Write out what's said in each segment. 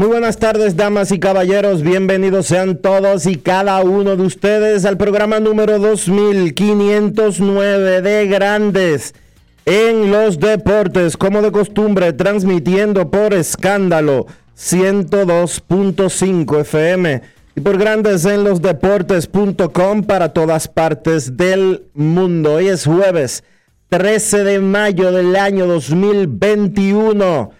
Muy buenas tardes, damas y caballeros. Bienvenidos sean todos y cada uno de ustedes al programa número 2509 de Grandes en los Deportes, como de costumbre, transmitiendo por escándalo 102.5 FM y por Grandes en los Deportes.com para todas partes del mundo. Hoy es jueves 13 de mayo del año 2021.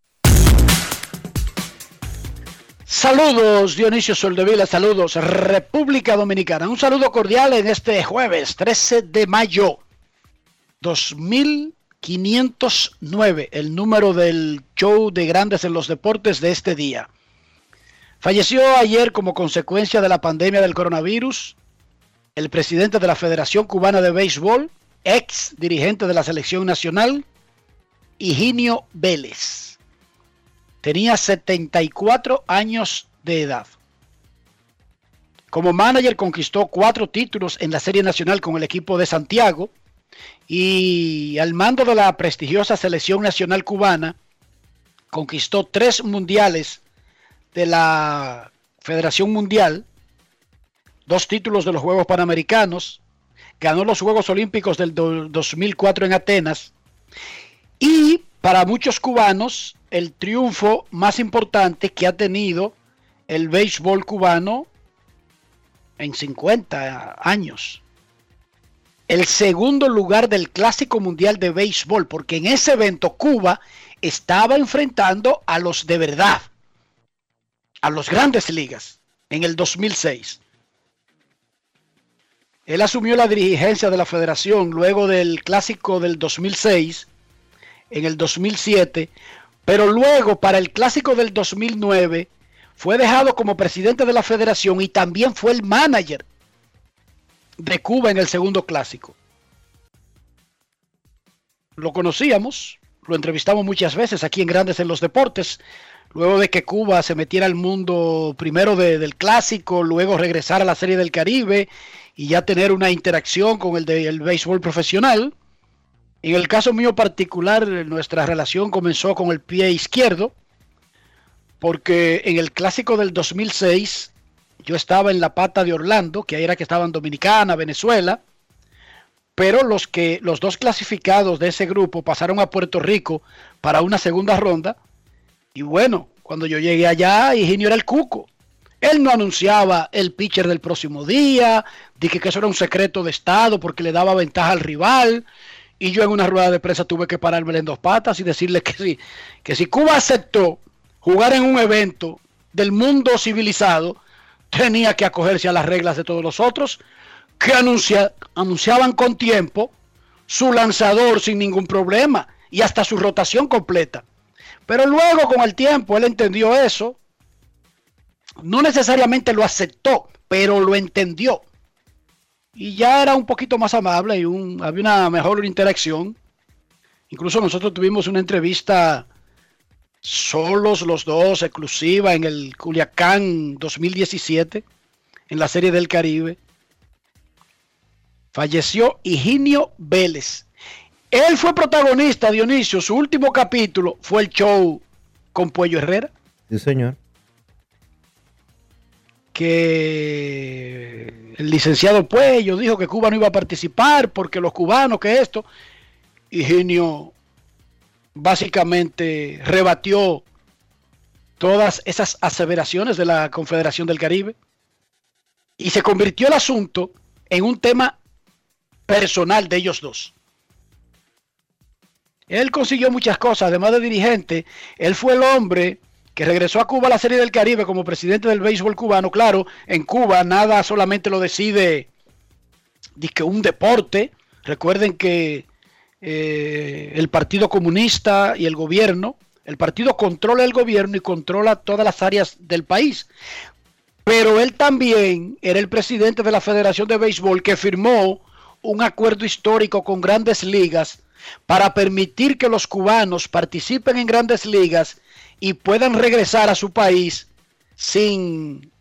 Saludos Dionisio Soldevila, saludos República Dominicana. Un saludo cordial en este jueves 13 de mayo 2509, el número del show de grandes en los deportes de este día. Falleció ayer como consecuencia de la pandemia del coronavirus el presidente de la Federación Cubana de Béisbol, ex dirigente de la selección nacional, Higinio Vélez. Tenía 74 años de edad. Como manager conquistó cuatro títulos en la Serie Nacional con el equipo de Santiago y al mando de la prestigiosa selección nacional cubana conquistó tres mundiales de la Federación Mundial, dos títulos de los Juegos Panamericanos, ganó los Juegos Olímpicos del do- 2004 en Atenas y para muchos cubanos el triunfo más importante que ha tenido el béisbol cubano en 50 años. El segundo lugar del Clásico Mundial de Béisbol, porque en ese evento Cuba estaba enfrentando a los de verdad, a los grandes ligas, en el 2006. Él asumió la dirigencia de la federación luego del Clásico del 2006, en el 2007, pero luego para el Clásico del 2009 fue dejado como presidente de la federación y también fue el manager de Cuba en el segundo clásico. Lo conocíamos, lo entrevistamos muchas veces aquí en Grandes en los Deportes, luego de que Cuba se metiera al mundo primero de- del clásico, luego regresar a la Serie del Caribe y ya tener una interacción con el del béisbol profesional. En el caso mío particular, nuestra relación comenzó con el pie izquierdo, porque en el clásico del 2006 yo estaba en la pata de Orlando, que ahí era que estaban Dominicana, Venezuela, pero los que los dos clasificados de ese grupo pasaron a Puerto Rico para una segunda ronda y bueno, cuando yo llegué allá, Higinio era el cuco. Él no anunciaba el pitcher del próximo día, dije que eso era un secreto de estado porque le daba ventaja al rival. Y yo en una rueda de prensa tuve que pararme en dos patas y decirle que sí, que si Cuba aceptó jugar en un evento del mundo civilizado, tenía que acogerse a las reglas de todos los otros que anuncia- anunciaban con tiempo su lanzador sin ningún problema y hasta su rotación completa. Pero luego con el tiempo él entendió eso. No necesariamente lo aceptó, pero lo entendió. Y ya era un poquito más amable y un, había una mejor interacción. Incluso nosotros tuvimos una entrevista solos los dos, exclusiva en el Culiacán 2017, en la Serie del Caribe. Falleció Higinio Vélez. Él fue protagonista, Dionisio. Su último capítulo fue el show con Puello Herrera. Sí, señor. Que el licenciado Puello dijo que Cuba no iba a participar porque los cubanos, que esto. Higinio básicamente rebatió todas esas aseveraciones de la Confederación del Caribe y se convirtió el asunto en un tema personal de ellos dos. Él consiguió muchas cosas, además de dirigente, él fue el hombre que regresó a Cuba a la Serie del Caribe como presidente del béisbol cubano. Claro, en Cuba nada solamente lo decide que un deporte. Recuerden que eh, el Partido Comunista y el gobierno, el partido controla el gobierno y controla todas las áreas del país. Pero él también era el presidente de la Federación de Béisbol que firmó un acuerdo histórico con grandes ligas para permitir que los cubanos participen en grandes ligas y puedan regresar a su país sin,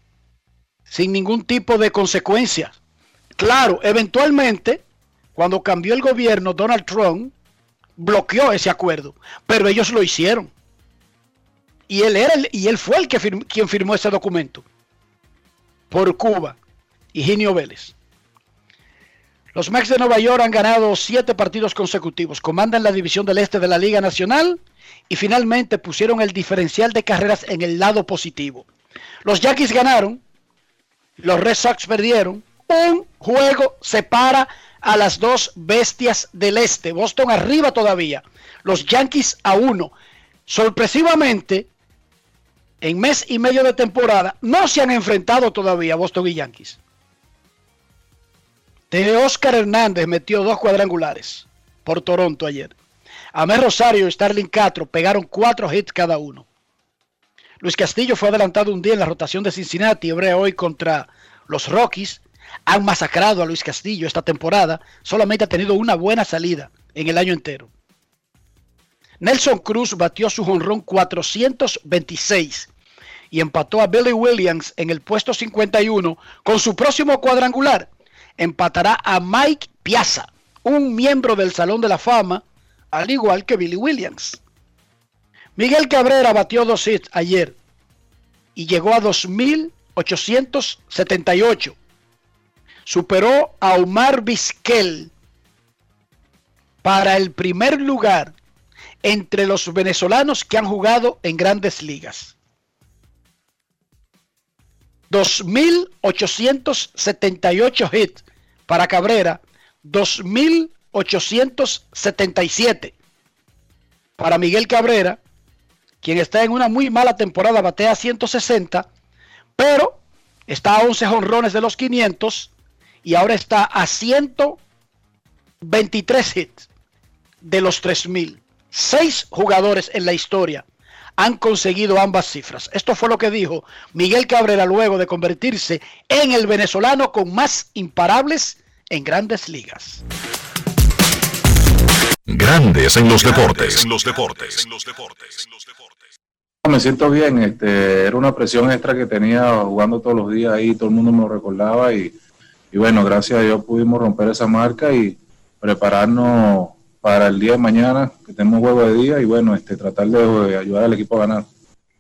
sin ningún tipo de consecuencias. Claro, eventualmente, cuando cambió el gobierno, Donald Trump bloqueó ese acuerdo, pero ellos lo hicieron. Y él, era y él fue el que quien firmó ese documento por Cuba, Higinio Vélez. Los Mets de Nueva York han ganado siete partidos consecutivos, comandan la división del este de la Liga Nacional y finalmente pusieron el diferencial de carreras en el lado positivo. Los Yankees ganaron, los Red Sox perdieron, un juego separa a las dos bestias del este, Boston arriba todavía, los Yankees a uno. Sorpresivamente, en mes y medio de temporada, no se han enfrentado todavía Boston y Yankees. De Oscar Hernández metió dos cuadrangulares por Toronto ayer. Amé Rosario y Starling Castro pegaron cuatro hits cada uno. Luis Castillo fue adelantado un día en la rotación de Cincinnati y hoy contra los Rockies. Han masacrado a Luis Castillo esta temporada. Solamente ha tenido una buena salida en el año entero. Nelson Cruz batió su jonrón 426 y empató a Billy Williams en el puesto 51 con su próximo cuadrangular empatará a Mike Piazza, un miembro del Salón de la Fama, al igual que Billy Williams. Miguel Cabrera batió dos hits ayer y llegó a 2.878. Superó a Omar Vizquel para el primer lugar entre los venezolanos que han jugado en grandes ligas. 2.878 hits para Cabrera, 2.877 para Miguel Cabrera, quien está en una muy mala temporada, batea 160, pero está a 11 jonrones de los 500 y ahora está a 123 hits de los 3.000. Seis jugadores en la historia han conseguido ambas cifras. Esto fue lo que dijo Miguel Cabrera luego de convertirse en el venezolano con más imparables en grandes ligas. Grandes en los deportes. En los deportes. Me siento bien, este, era una presión extra que tenía jugando todos los días ahí, todo el mundo me lo recordaba y, y bueno, gracias a Dios pudimos romper esa marca y prepararnos para el día de mañana, que tenemos juego de día y bueno, este, tratar de, ayudar al equipo a ganar.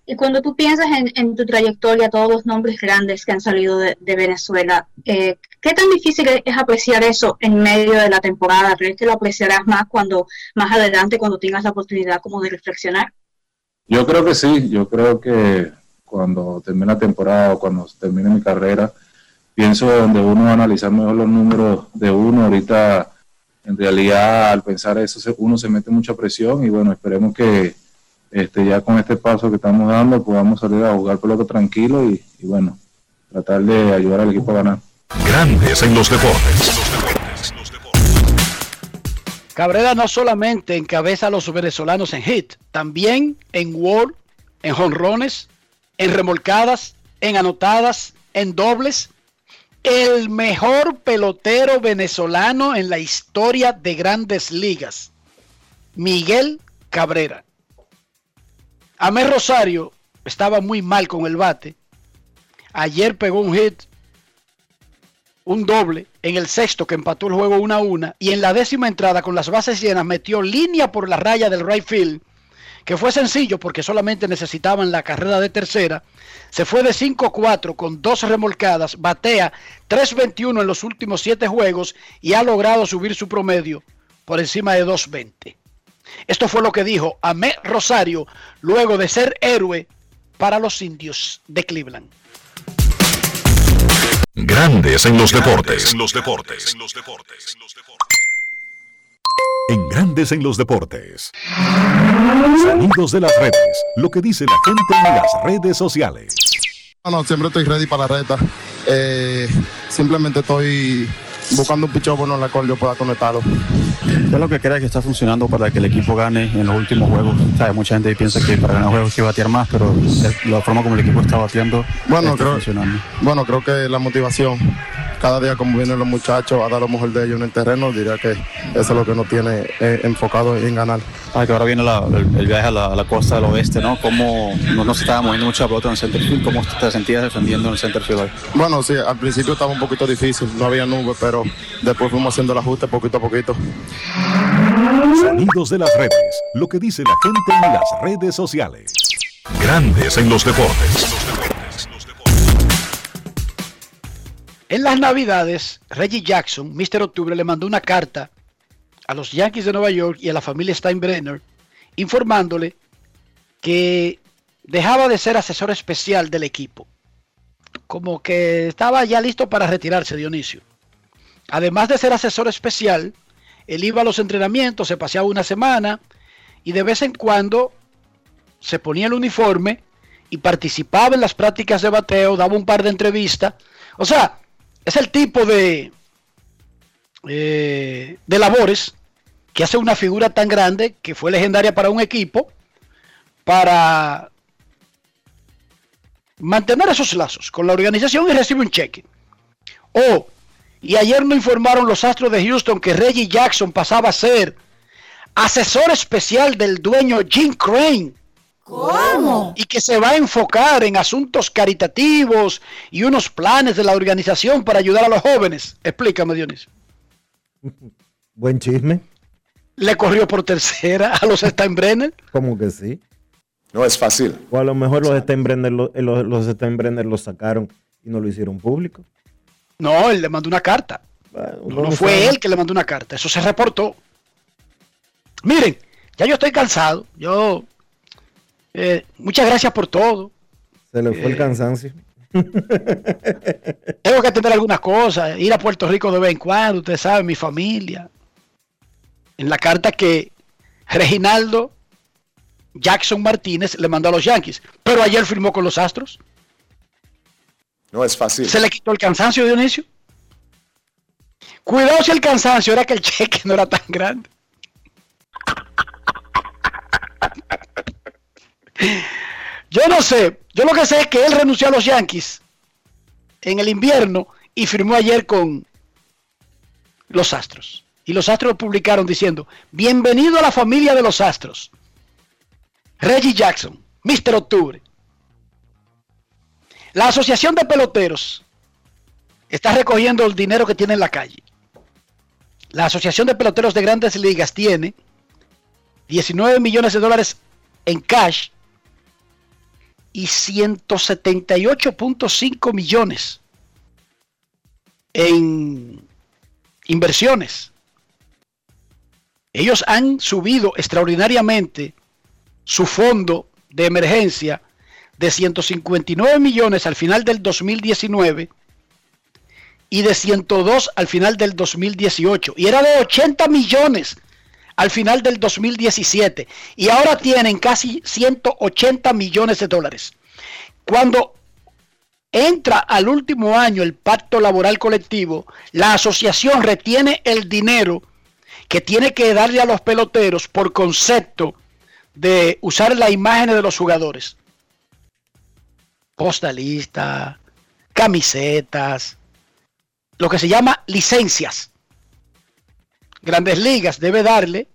Y cuando tú piensas en, tu trayectoria, todos los nombres grandes que han salido de, Venezuela, eh, ¿qué tan difícil es apreciar eso en medio de la temporada? ¿Crees que lo apreciarás más cuando más adelante, cuando tengas la oportunidad como de reflexionar? Yo creo que sí, yo creo que cuando termine la temporada o cuando termine mi carrera, pienso donde uno va a analizar mejor los números de uno. Ahorita en realidad al pensar eso uno se mete mucha presión y bueno, esperemos que este, ya con este paso que estamos dando podamos salir a jugar pelota tranquilo y, y bueno, tratar de ayudar al equipo a ganar. Grandes en los deportes. Cabrera no solamente encabeza a los venezolanos en hit, también en World, en jonrones, en remolcadas, en anotadas, en dobles. El mejor pelotero venezolano en la historia de grandes ligas, Miguel Cabrera. Amé Rosario estaba muy mal con el bate. Ayer pegó un hit, un doble en el sexto que empató el juego 1 a 1 y en la décima entrada con las bases llenas metió línea por la raya del right field que fue sencillo porque solamente necesitaban la carrera de tercera. Se fue de 5-4 con dos remolcadas, batea 3-21 en los últimos siete juegos y ha logrado subir su promedio por encima de 2-20. Esto fue lo que dijo Amé Rosario luego de ser héroe para los indios de Cleveland. Grandes en los deportes. En los deportes. En Grandes en los deportes. Sonidos de las redes. Lo que dice la gente en las redes sociales. No, siempre estoy ready para la reta. Eh, simplemente estoy buscando un pichón bueno en la cual yo pueda conectarlo. ¿Qué es lo que cree que está funcionando para que el equipo gane en los últimos juegos? ¿Sabe? Mucha gente piensa que para ganar juegos hay que batear más, pero la forma como el equipo está bateando bueno, está creo, funcionando. Bueno, creo que la motivación, cada día como vienen los muchachos a dar lo mejor de ellos en el terreno, diría que eso es lo que nos tiene eh, enfocado en ganar. Sabe que ahora viene la- el, el viaje a la, a la costa del oeste, ¿no? ¿Cómo no, no se estaba moviendo mucha pelota en el center field? ¿Cómo te sentías defendiendo en el center field hoy? Bueno, sí, al principio estaba un poquito difícil, no había nubes, pero después fuimos haciendo el ajuste poquito a poquito. Sonidos de las redes. Lo que dice la gente en las redes sociales. Grandes en los deportes. En las Navidades, Reggie Jackson, Mr. Octubre, le mandó una carta a los Yankees de Nueva York y a la familia Steinbrenner informándole que dejaba de ser asesor especial del equipo. Como que estaba ya listo para retirarse, Dionisio. Además de ser asesor especial, él iba a los entrenamientos, se paseaba una semana y de vez en cuando se ponía el uniforme y participaba en las prácticas de bateo, daba un par de entrevistas. O sea, es el tipo de, eh, de labores que hace una figura tan grande que fue legendaria para un equipo para mantener esos lazos con la organización y recibe un cheque. Oh, y ayer nos informaron los Astros de Houston que Reggie Jackson pasaba a ser asesor especial del dueño Jim Crane. ¿Cómo? Y que se va a enfocar en asuntos caritativos y unos planes de la organización para ayudar a los jóvenes. Explícame, Dionisio. Buen chisme. Le corrió por tercera a los Steinbrenner. Como que sí. No es fácil. O a lo mejor los Steinbrenner, los, los, los Steinbrenner los sacaron y no lo hicieron público. No, él le mandó una carta. No, no fue él que le mandó una carta. Eso se reportó. Miren, ya yo estoy cansado. Yo. eh, muchas gracias por todo. Se le fue el Eh, cansancio. Tengo que atender algunas cosas. Ir a Puerto Rico de vez en cuando. Ustedes saben, mi familia. En la carta que Reginaldo Jackson Martínez le mandó a los Yankees. Pero ayer firmó con los Astros. No es fácil. ¿Se le quitó el cansancio, Dionisio? Cuidado si el cansancio era que el cheque no era tan grande. Yo no sé. Yo lo que sé es que él renunció a los Yankees en el invierno y firmó ayer con los Astros. Y los Astros publicaron diciendo, bienvenido a la familia de los Astros. Reggie Jackson, Mr. Octubre. La Asociación de Peloteros está recogiendo el dinero que tiene en la calle. La Asociación de Peloteros de Grandes Ligas tiene 19 millones de dólares en cash y 178.5 millones en inversiones. Ellos han subido extraordinariamente su fondo de emergencia de 159 millones al final del 2019 y de 102 al final del 2018 y era de 80 millones al final del 2017 y ahora tienen casi 180 millones de dólares. Cuando entra al último año el pacto laboral colectivo, la asociación retiene el dinero que tiene que darle a los peloteros por concepto de usar la imagen de los jugadores. Postalista, camisetas, lo que se llama licencias. Grandes Ligas debe darle,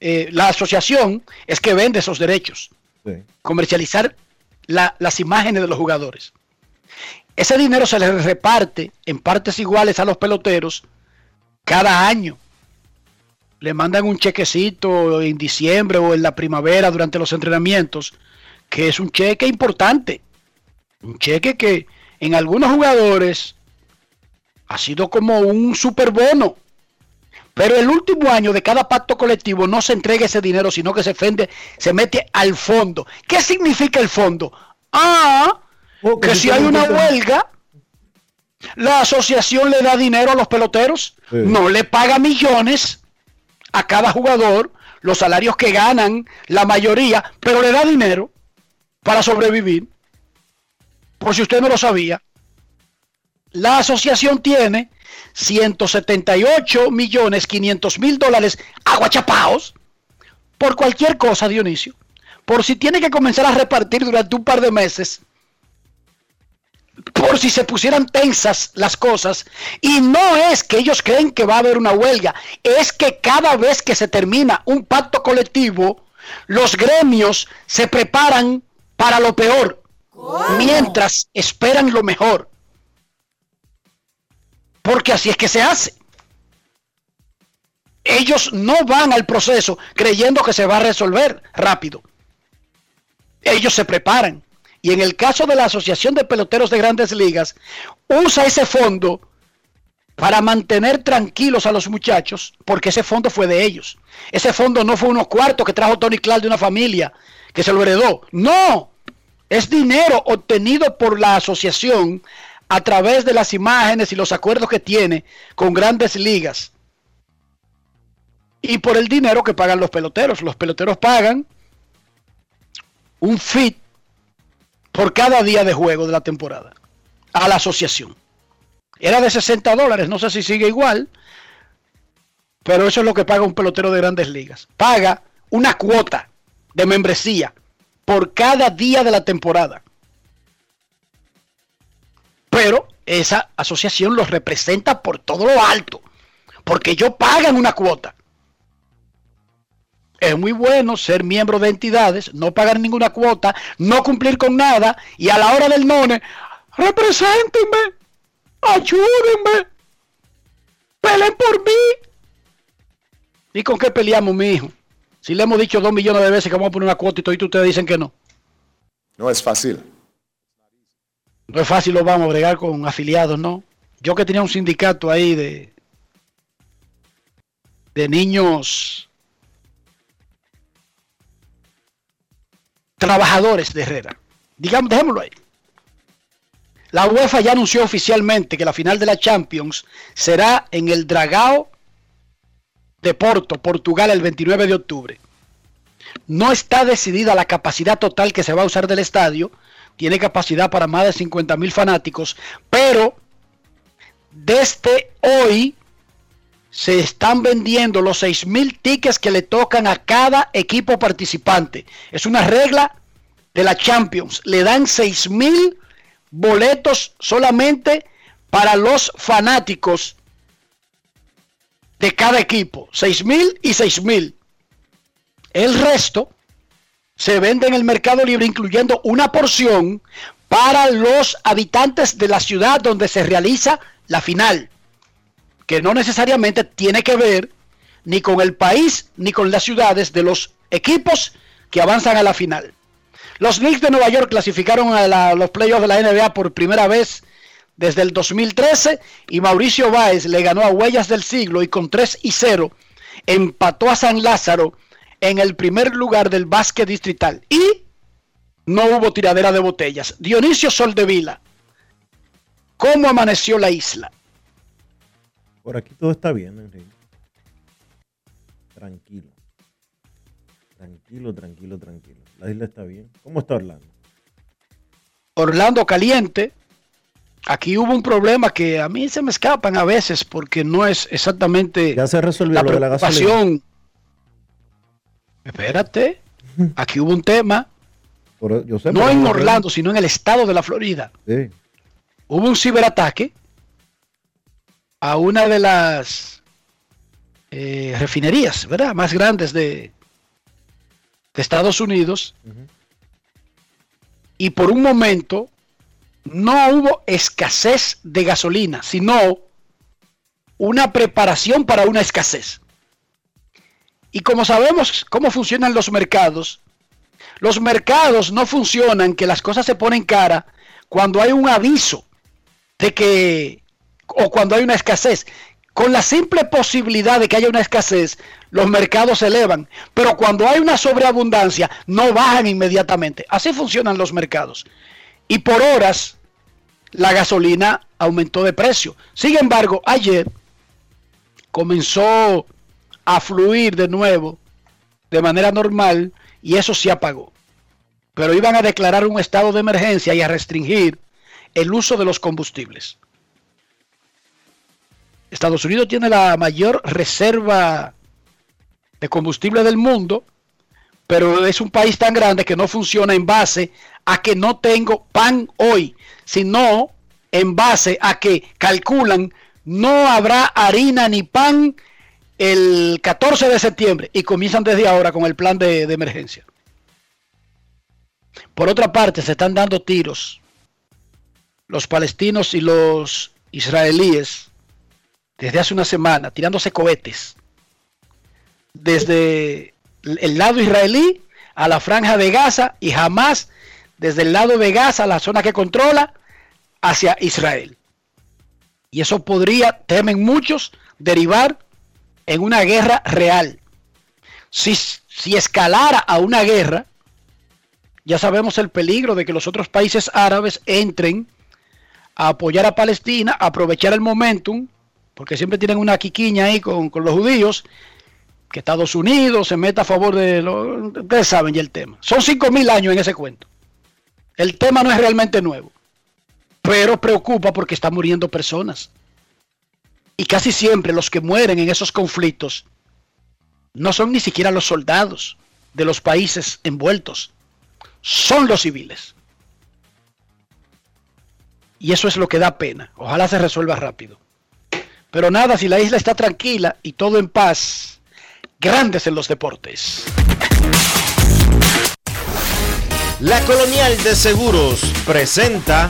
eh, la asociación es que vende esos derechos, comercializar las imágenes de los jugadores. Ese dinero se les reparte en partes iguales a los peloteros cada año. Le mandan un chequecito en diciembre o en la primavera durante los entrenamientos, que es un cheque importante. Un cheque que en algunos jugadores ha sido como un superbono. Pero el último año de cada pacto colectivo no se entrega ese dinero, sino que se, fende, se mete al fondo. ¿Qué significa el fondo? Ah, oh, que si hay una huelga, la asociación le da dinero a los peloteros, no le paga millones a cada jugador, los salarios que ganan la mayoría, pero le da dinero para sobrevivir. Por si usted no lo sabía, la asociación tiene 178 millones 500 mil dólares aguachapaos por cualquier cosa, Dionisio. Por si tiene que comenzar a repartir durante un par de meses. Por si se pusieran tensas las cosas. Y no es que ellos creen que va a haber una huelga. Es que cada vez que se termina un pacto colectivo, los gremios se preparan para lo peor. Mientras esperan lo mejor. Porque así es que se hace. Ellos no van al proceso creyendo que se va a resolver rápido. Ellos se preparan. Y en el caso de la Asociación de Peloteros de Grandes Ligas, usa ese fondo para mantener tranquilos a los muchachos, porque ese fondo fue de ellos. Ese fondo no fue unos cuartos que trajo Tony Clark de una familia que se lo heredó. No, es dinero obtenido por la asociación a través de las imágenes y los acuerdos que tiene con grandes ligas y por el dinero que pagan los peloteros. Los peloteros pagan un fit por cada día de juego de la temporada a la asociación. Era de 60 dólares, no sé si sigue igual, pero eso es lo que paga un pelotero de grandes ligas. Paga una cuota de membresía por cada día de la temporada pero esa asociación los representa por todo lo alto, porque ellos pagan una cuota. Es muy bueno ser miembro de entidades, no pagar ninguna cuota, no cumplir con nada y a la hora del none, represéntenme, ayúdenme, peleen por mí. ¿Y con qué peleamos, mi hijo? Si le hemos dicho dos millones de veces que vamos a poner una cuota y todos ustedes dicen que no. No es fácil. No es fácil, lo vamos a bregar con afiliados, ¿no? Yo que tenía un sindicato ahí de, de niños trabajadores de Herrera. Digamos, dejémoslo ahí. La UEFA ya anunció oficialmente que la final de la Champions será en el Dragao de Porto, Portugal, el 29 de octubre. No está decidida la capacidad total que se va a usar del estadio, tiene capacidad para más de 50 mil fanáticos, pero desde hoy se están vendiendo los 6 mil tickets que le tocan a cada equipo participante. Es una regla de la Champions. Le dan 6 mil boletos solamente para los fanáticos de cada equipo. 6 mil y 6 mil. El resto se vende en el mercado libre, incluyendo una porción para los habitantes de la ciudad donde se realiza la final, que no necesariamente tiene que ver ni con el país ni con las ciudades de los equipos que avanzan a la final. Los Knicks de Nueva York clasificaron a los playoffs de la NBA por primera vez desde el 2013 y Mauricio Báez le ganó a Huellas del Siglo y con 3 y 0 empató a San Lázaro en el primer lugar del básquet distrital y no hubo tiradera de botellas. Dionisio Soldevila, ¿cómo amaneció la isla? Por aquí todo está bien, Enrique. Tranquilo. Tranquilo, tranquilo, tranquilo. La isla está bien. ¿Cómo está Orlando? Orlando caliente. Aquí hubo un problema que a mí se me escapan a veces porque no es exactamente Ya se resolvió la lo de la gasolina. Espérate, aquí hubo un tema, Por- yo sé, no en Orlando, sino en el estado de la Florida. Sí. Hubo un ciberataque a una de las eh, refinerías, ¿verdad? Más grandes de, de Estados Unidos. Y por un momento no hubo escasez de gasolina, sino una preparación para una escasez. Y como sabemos cómo funcionan los mercados, los mercados no funcionan que las cosas se ponen cara cuando hay un aviso de que o cuando hay una escasez. Con la simple posibilidad de que haya una escasez, los mercados se elevan, pero cuando hay una sobreabundancia, no bajan inmediatamente. Así funcionan los mercados. Y por horas, la gasolina aumentó de precio. Sin embargo, ayer comenzó a fluir de nuevo de manera normal y eso se apagó. Pero iban a declarar un estado de emergencia y a restringir el uso de los combustibles. Estados Unidos tiene la mayor reserva de combustible del mundo, pero es un país tan grande que no funciona en base a que no tengo pan hoy, sino en base a que calculan no habrá harina ni pan el 14 de septiembre y comienzan desde ahora con el plan de, de emergencia. Por otra parte, se están dando tiros los palestinos y los israelíes desde hace una semana, tirándose cohetes desde el lado israelí a la franja de Gaza y jamás desde el lado de Gaza, la zona que controla, hacia Israel. Y eso podría, temen muchos, derivar en una guerra real. Si, si escalara a una guerra, ya sabemos el peligro de que los otros países árabes entren a apoyar a Palestina, a aprovechar el momentum, porque siempre tienen una quiquiña ahí con, con los judíos, que Estados Unidos se meta a favor de lo, ustedes saben ya el tema. Son cinco mil años en ese cuento. El tema no es realmente nuevo, pero preocupa porque están muriendo personas. Y casi siempre los que mueren en esos conflictos no son ni siquiera los soldados de los países envueltos, son los civiles. Y eso es lo que da pena. Ojalá se resuelva rápido. Pero nada, si la isla está tranquila y todo en paz, grandes en los deportes. La Colonial de Seguros presenta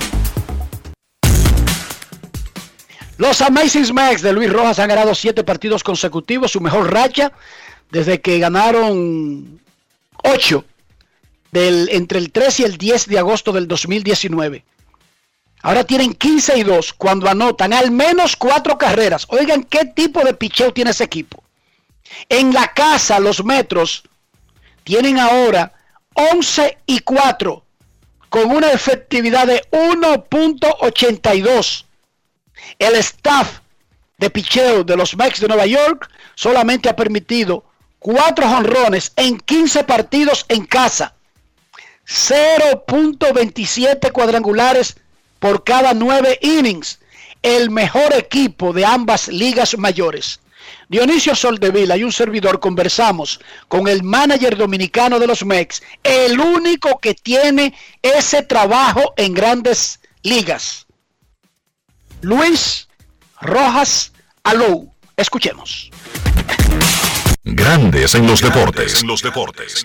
Los Amazing Max de Luis Rojas han ganado siete partidos consecutivos, su mejor racha desde que ganaron ocho del, entre el 3 y el 10 de agosto del 2019. Ahora tienen 15 y 2 cuando anotan al menos cuatro carreras. Oigan qué tipo de picheo tiene ese equipo. En la casa, los metros tienen ahora 11 y 4 con una efectividad de 1.82. El staff de picheo de los Mets de Nueva York solamente ha permitido cuatro jonrones en 15 partidos en casa. 0.27 cuadrangulares por cada nueve innings. El mejor equipo de ambas ligas mayores. Dionisio Soldevila y un servidor conversamos con el manager dominicano de los Mex, el único que tiene ese trabajo en grandes ligas. Luis Rojas Alou. Escuchemos. Grandes en los deportes. En los deportes.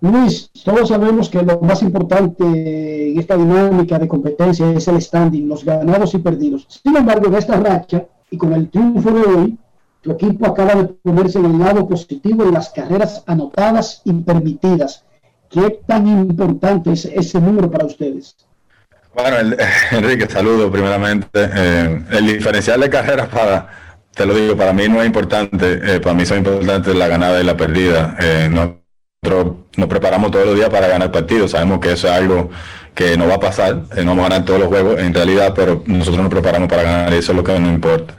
Luis, todos sabemos que lo más importante en esta dinámica de competencia es el standing, los ganados y perdidos. Sin embargo, en esta racha y con el triunfo de hoy, tu equipo acaba de ponerse en el lado positivo en las carreras anotadas y permitidas. ¿Qué tan importante es ese número para ustedes? Bueno, el- Enrique, saludo primeramente. Eh, el diferencial de carreras para, te lo digo, para mí no es importante. eh, para mí son importantes la ganada y la perdida. Eh, nosotros nos preparamos todos los días para ganar partidos. Sabemos que eso es algo que no va a pasar, eh, no vamos a ganar todos los juegos en realidad, pero nosotros nos preparamos para ganar, eso es lo que nos importa.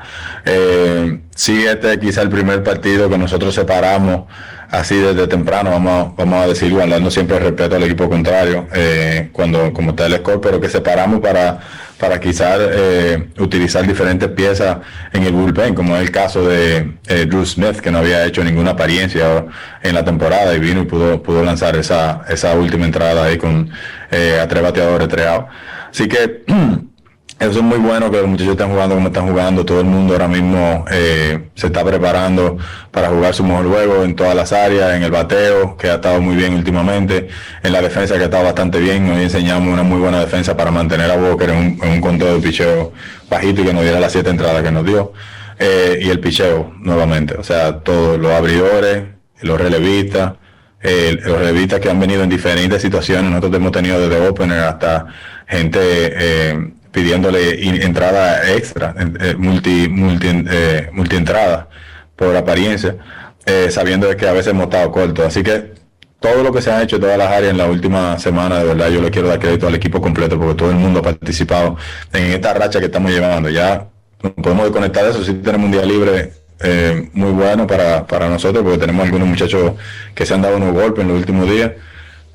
Eh, sí, este es quizá el primer partido que nosotros separamos así desde temprano, vamos, vamos a decir, dando siempre respeto al equipo contrario, eh, cuando como está el score, pero que separamos para, para quizás eh, utilizar diferentes piezas en el bullpen, como es el caso de eh, Drew Smith, que no había hecho ninguna apariencia en la temporada y vino y pudo, pudo lanzar esa, esa última entrada ahí con a tres bateadores treados. Así que Eso es muy bueno que los muchachos están jugando como están jugando. Todo el mundo ahora mismo eh, se está preparando para jugar su mejor juego en todas las áreas, en el bateo, que ha estado muy bien últimamente, en la defensa, que ha estado bastante bien. Hoy enseñamos una muy buena defensa para mantener a Walker en un, en un de picheo bajito y que nos diera las siete entradas que nos dio. Eh, y el picheo nuevamente. O sea, todos los abridores, los relevistas. Eh, los relevistas que han venido en diferentes situaciones, nosotros hemos tenido desde opener hasta gente eh, pidiéndole entrada extra, eh, multi, multi, eh, multi entrada por apariencia, eh, sabiendo que a veces hemos estado cortos. Así que todo lo que se ha hecho en todas las áreas en la última semana, de verdad, yo le quiero dar crédito al equipo completo porque todo el mundo ha participado en esta racha que estamos llevando. Ya podemos desconectar de eso, si tenemos un día libre muy bueno para, para nosotros porque tenemos algunos muchachos que se han dado unos golpes en los últimos días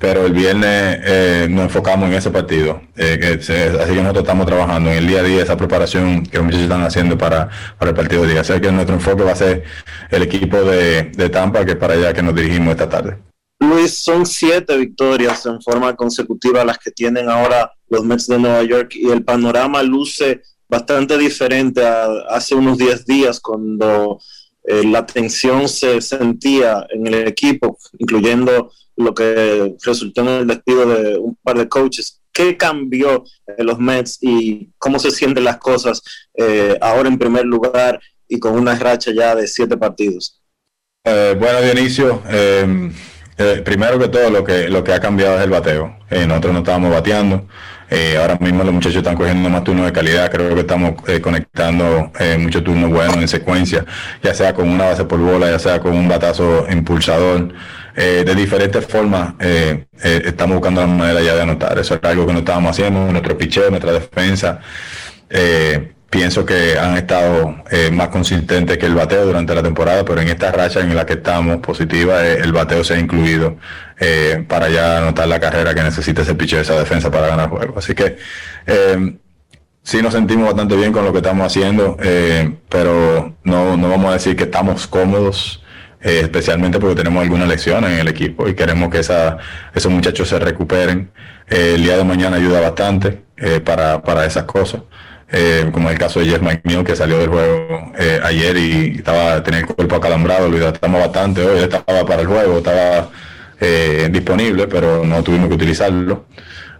pero el viernes eh, nos enfocamos en ese partido. Eh, así que nosotros estamos trabajando en el día a día, esa preparación que los muchachos están haciendo para, para el partido de día. Así que nuestro enfoque va a ser el equipo de, de Tampa, que es para allá que nos dirigimos esta tarde. Luis, son siete victorias en forma consecutiva las que tienen ahora los Mets de Nueva York y el panorama luce bastante diferente a hace unos 10 días cuando eh, la tensión se sentía en el equipo, incluyendo lo que resultó en el despido de un par de coaches. ¿Qué cambió en los Mets y cómo se sienten las cosas eh, ahora en primer lugar y con una racha ya de siete partidos? Eh, bueno, Dionisio, eh, primero que todo lo que, lo que ha cambiado es el bateo. nosotros no estábamos bateando. Ahora mismo los muchachos están cogiendo más turnos de calidad. Creo que estamos conectando muchos turnos buenos en secuencia, ya sea con una base por bola, ya sea con un batazo impulsador. Eh, de diferentes formas eh, eh, estamos buscando la manera ya de anotar. Eso es algo que no estábamos haciendo, nuestro picheo, nuestra defensa. Pienso que han estado más consistentes que el bateo durante la temporada, pero en esta racha en la que estamos positiva, el bateo se ha incluido para ya anotar la carrera que necesita ese picheo, esa defensa para ganar juego. Así que sí nos sentimos bastante bien con lo que estamos haciendo, pero no, no vamos a decir que estamos cómodos eh, especialmente porque tenemos algunas lesiones en el equipo y queremos que esa, esos muchachos se recuperen. Eh, el día de mañana ayuda bastante eh, para, para, esas cosas. Como el caso de Jeff McNeil que salió del juego ayer y estaba tenía el cuerpo acalambrado, lo estamos bastante hoy, estaba para el juego, estaba disponible, pero no tuvimos que utilizarlo.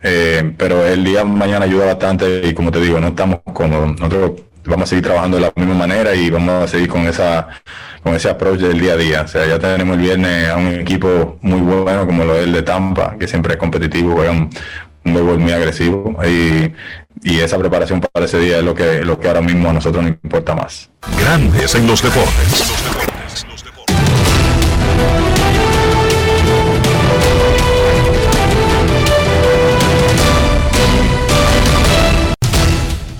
pero el día de mañana ayuda bastante y como te digo, no estamos cómodos. Nosotros vamos a seguir trabajando de la misma manera y vamos a seguir con esa con ese approach del día a día. O sea, ya tenemos el viernes a un equipo muy bueno como lo es el de Tampa, que siempre es competitivo, juega un, un muy agresivo y, y, esa preparación para ese día es lo que, lo que ahora mismo a nosotros nos importa más. Grandes en los deportes.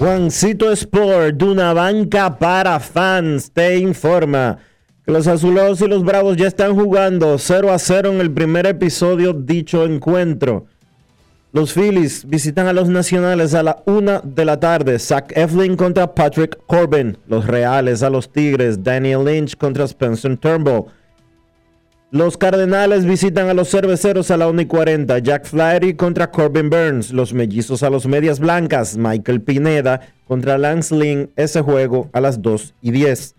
Juancito Sport, de una banca para fans, te informa que los azulos y los bravos ya están jugando 0 a 0 en el primer episodio dicho encuentro. Los Phillies visitan a los Nacionales a la 1 de la tarde. Zach Eflin contra Patrick Corbin. Los Reales a los Tigres. Daniel Lynch contra Spencer Turnbull. Los Cardenales visitan a los Cerveceros a la 1 y 40. Jack Flaherty contra Corbin Burns. Los Mellizos a los Medias Blancas. Michael Pineda contra Lance Lynn. Ese juego a las 2 y 10.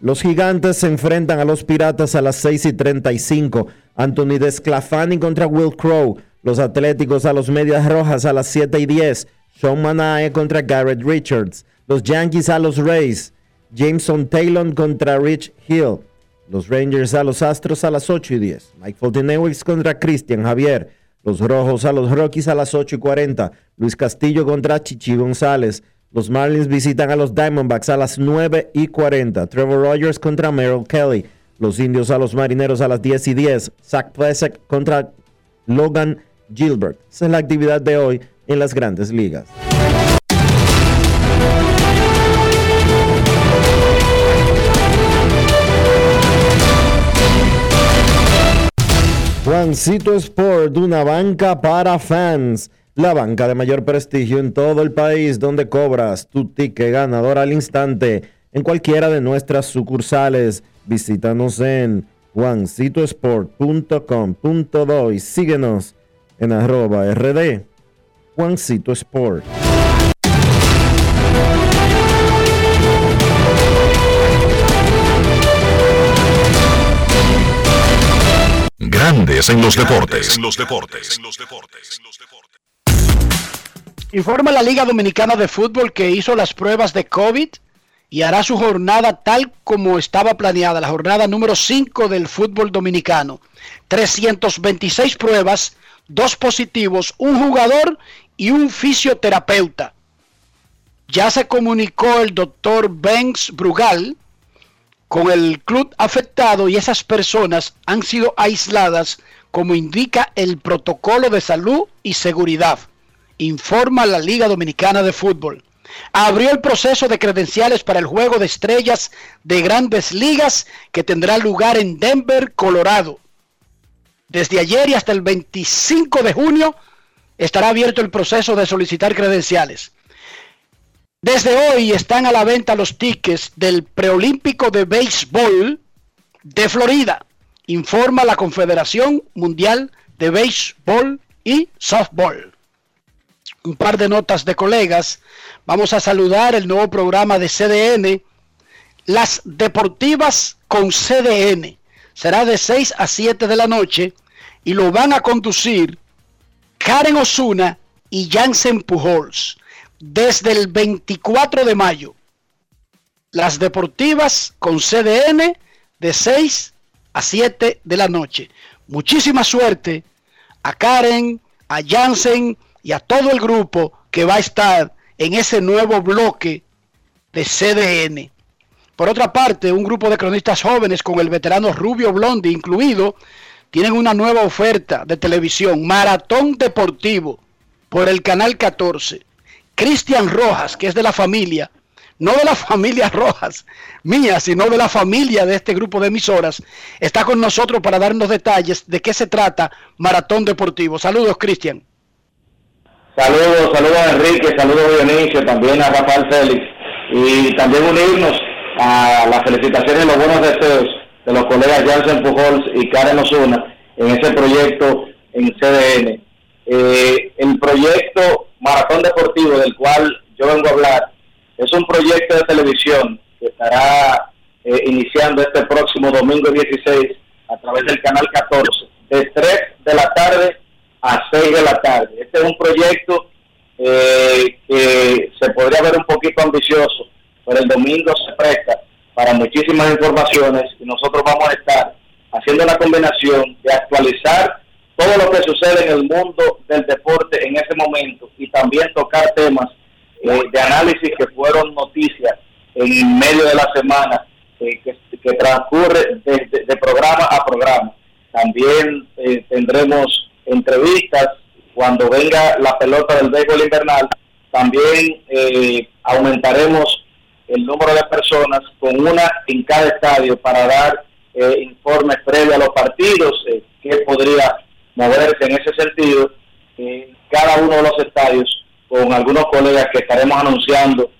Los Gigantes se enfrentan a los Piratas a las 6 y 35. Anthony Desclafani contra Will Crow. Los Atléticos a los Medias Rojas a las 7 y 10. Sean Manae contra Garrett Richards. Los Yankees a los Rays. Jameson Taylor contra Rich Hill. Los Rangers a los Astros a las 8 y 10. Mike Fontenewix contra Christian Javier. Los Rojos a los Rockies a las 8 y 40. Luis Castillo contra Chichi González. Los Marlins visitan a los Diamondbacks a las 9 y 40. Trevor Rogers contra Merrill Kelly. Los Indios a los Marineros a las 10 y 10. Zach Plesek contra Logan Gilbert. Esa es la actividad de hoy en las grandes ligas. Juancito Sport, una banca para fans. La banca de mayor prestigio en todo el país, donde cobras tu ticket ganador al instante en cualquiera de nuestras sucursales. Visítanos en juancitosport.com.do y síguenos en arroba rd Juancito Sport. Grandes en los deportes. En los deportes. Informa la Liga Dominicana de Fútbol que hizo las pruebas de COVID y hará su jornada tal como estaba planeada, la jornada número 5 del fútbol dominicano. 326 pruebas, dos positivos, un jugador y un fisioterapeuta. Ya se comunicó el doctor Banks Brugal con el club afectado y esas personas han sido aisladas como indica el protocolo de salud y seguridad, informa la Liga Dominicana de Fútbol. Abrió el proceso de credenciales para el juego de estrellas de grandes ligas que tendrá lugar en Denver, Colorado. Desde ayer y hasta el 25 de junio estará abierto el proceso de solicitar credenciales. Desde hoy están a la venta los tickets del preolímpico de béisbol de Florida, informa la Confederación Mundial de Béisbol y Softball. Un par de notas de colegas. Vamos a saludar el nuevo programa de CDN, Las Deportivas con CDN. Será de 6 a 7 de la noche y lo van a conducir Karen Osuna y Jansen Pujols desde el 24 de mayo. Las deportivas con CDN de 6 a 7 de la noche. Muchísima suerte a Karen, a Jansen y a todo el grupo que va a estar en ese nuevo bloque de CDN. Por otra parte, un grupo de cronistas jóvenes con el veterano Rubio Blondi incluido, tienen una nueva oferta de televisión, Maratón Deportivo, por el Canal 14. Cristian Rojas, que es de la familia, no de la familia Rojas mía, sino de la familia de este grupo de emisoras, está con nosotros para darnos detalles de qué se trata Maratón Deportivo. Saludos, Cristian. Saludos, saludos a Enrique, saludos a Dionisio, también a Rafael Félix y también unirnos a las felicitaciones y los buenos deseos de los colegas Jansen Pujols y Karen Osuna en ese proyecto en CDN. Eh, el proyecto Maratón Deportivo del cual yo vengo a hablar es un proyecto de televisión que estará eh, iniciando este próximo domingo 16 a través del canal 14 de 3 de la tarde a 6 de la tarde. Este es un proyecto eh, que se podría ver un poquito ambicioso, pero el domingo se presta para muchísimas informaciones y nosotros vamos a estar haciendo la combinación de actualizar todo lo que sucede en el mundo del deporte en ese momento y también tocar temas eh, de análisis que fueron noticias en medio de la semana eh, que, transcurre de, programa a programa. También eh, tendremos entrevistas cuando venga la pelota del béisbol invernal. También aumentaremos el número de personas con una en cada estadio para dar informes previos a los partidos, qué podría moverse en ese sentido en cada uno de los estadios con algunos colegas que estaremos anunciando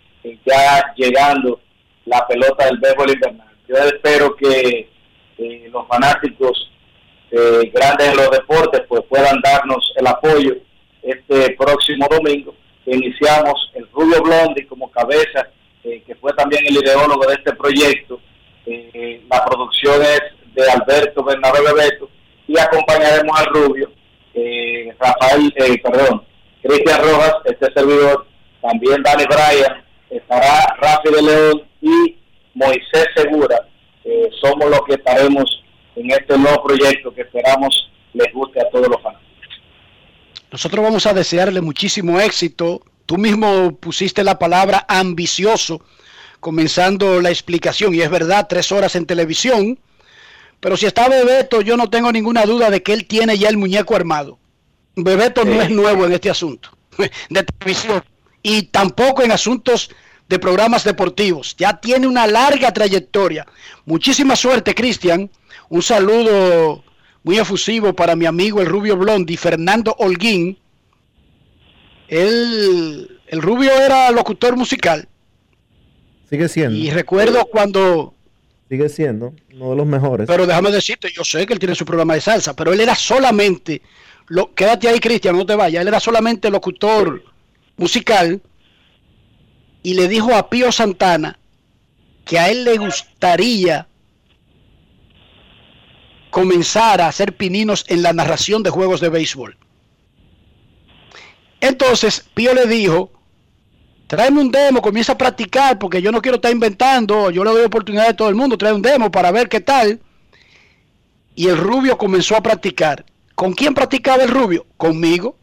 ya llegando la pelota del béisbol invernal. Yo espero que eh, los fanáticos eh, grandes de los deportes pues puedan darnos el apoyo este próximo domingo que iniciamos el Rubio Blondi como cabeza eh, que fue también el ideólogo de este proyecto la producción es de Alberto Bernabé Bebeto y acompañaremos al Rubio, eh, Rafael, eh, perdón, Cristian Rojas, este servidor, también Dani Bryan, estará Rafi de León y Moisés Segura. somos los que estaremos en este nuevo proyecto que esperamos les guste a todos los fans. Nosotros vamos a desearle muchísimo éxito. Tú mismo pusiste la palabra ambicioso comenzando la explicación y es verdad, tres horas en televisión pero si está Bebeto, yo no tengo ninguna duda de que él tiene ya el muñeco armado. Bebeto no es nuevo en este asunto. de televisión y tampoco en asuntos de programas deportivos. Ya tiene una larga trayectoria. Muchísima suerte, Cristian. Un saludo muy efusivo para mi amigo el Rubio Blondi, Fernando Holguín. Él, el Rubio era locutor musical. Sigue siendo. Y recuerdo cuando... Sigue siendo uno de los mejores. Pero déjame decirte, yo sé que él tiene su programa de salsa, pero él era solamente... Lo, quédate ahí, Cristian, no te vayas. Él era solamente locutor musical y le dijo a Pío Santana que a él le gustaría comenzar a hacer pininos en la narración de juegos de béisbol. Entonces Pío le dijo, tráeme un demo, comienza a practicar, porque yo no quiero estar inventando, yo le doy oportunidad a todo el mundo, trae un demo para ver qué tal. Y el rubio comenzó a practicar. ¿Con quién practicaba el rubio? Conmigo.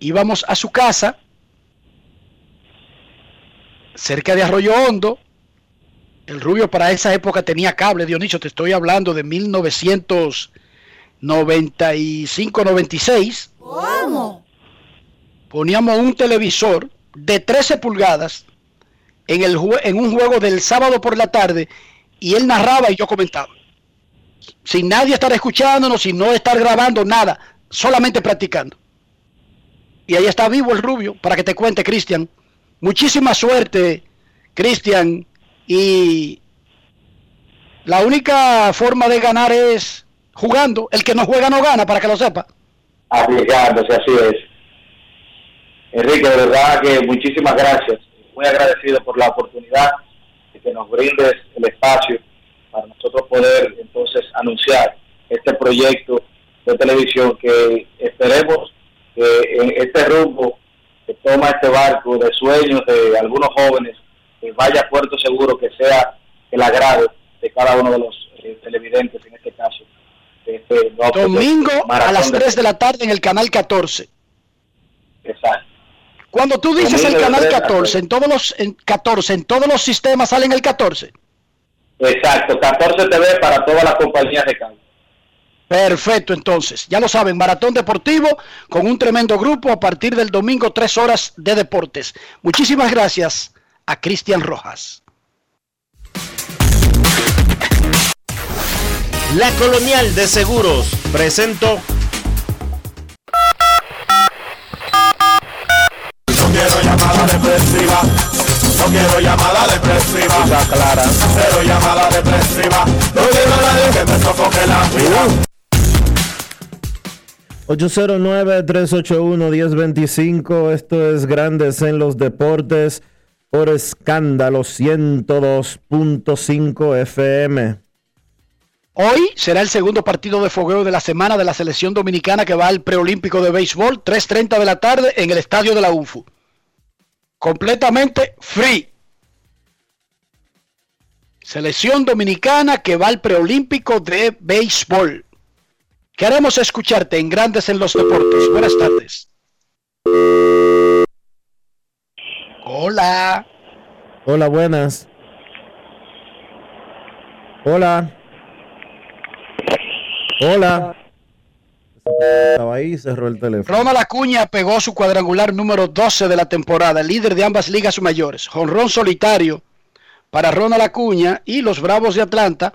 Íbamos a su casa, cerca de Arroyo Hondo. El rubio para esa época tenía cable, Dionisio, te estoy hablando de 1995-96. ¿Cómo? Poníamos un televisor de 13 pulgadas en, el, en un juego del sábado por la tarde y él narraba y yo comentaba. Sin nadie estar escuchándonos, sin no estar grabando nada, solamente practicando. Y ahí está vivo el rubio, para que te cuente, Cristian. Muchísima suerte, Cristian. Y la única forma de ganar es jugando. El que no juega no gana, para que lo sepa. Arriesgándose, así es. Enrique, de verdad que muchísimas gracias. Muy agradecido por la oportunidad de que nos brindes el espacio para nosotros poder entonces anunciar este proyecto de televisión que esperemos que en este rumbo que toma este barco de sueños de algunos jóvenes que vaya a puerto seguro, que sea el agrado de cada uno de los eh, televidentes en este caso. Este, Domingo a las 3 de la tarde en el canal 14. Exacto. Cuando tú dices el canal 14, en todos los en 14, en todos los sistemas salen el 14. Exacto, 14 TV para todas las compañías de cable. Perfecto, entonces, ya lo saben, Maratón Deportivo con un tremendo grupo a partir del domingo, tres horas de deportes. Muchísimas gracias a Cristian Rojas. La Colonial de Seguros presentó. Llamada depresiva. No quiero llamada depresiva. clara. Cero llamada depresiva. No quiero a nadie que me sofoque la vida. 809-381-1025. Esto es Grandes en los Deportes por escándalo 102.5 FM. Hoy será el segundo partido de fogueo de la semana de la selección dominicana que va al preolímpico de béisbol, 3.30 de la tarde en el estadio de la UFU. Completamente free. Selección dominicana que va al preolímpico de béisbol. Queremos escucharte en Grandes en los Deportes. Buenas tardes. Hola. Hola, buenas. Hola. Hola. Estaba ahí, cerró el teléfono. Ronald Acuña pegó su cuadrangular número 12 de la temporada, líder de ambas ligas mayores. Jonrón solitario para Ronald Acuña y los Bravos de Atlanta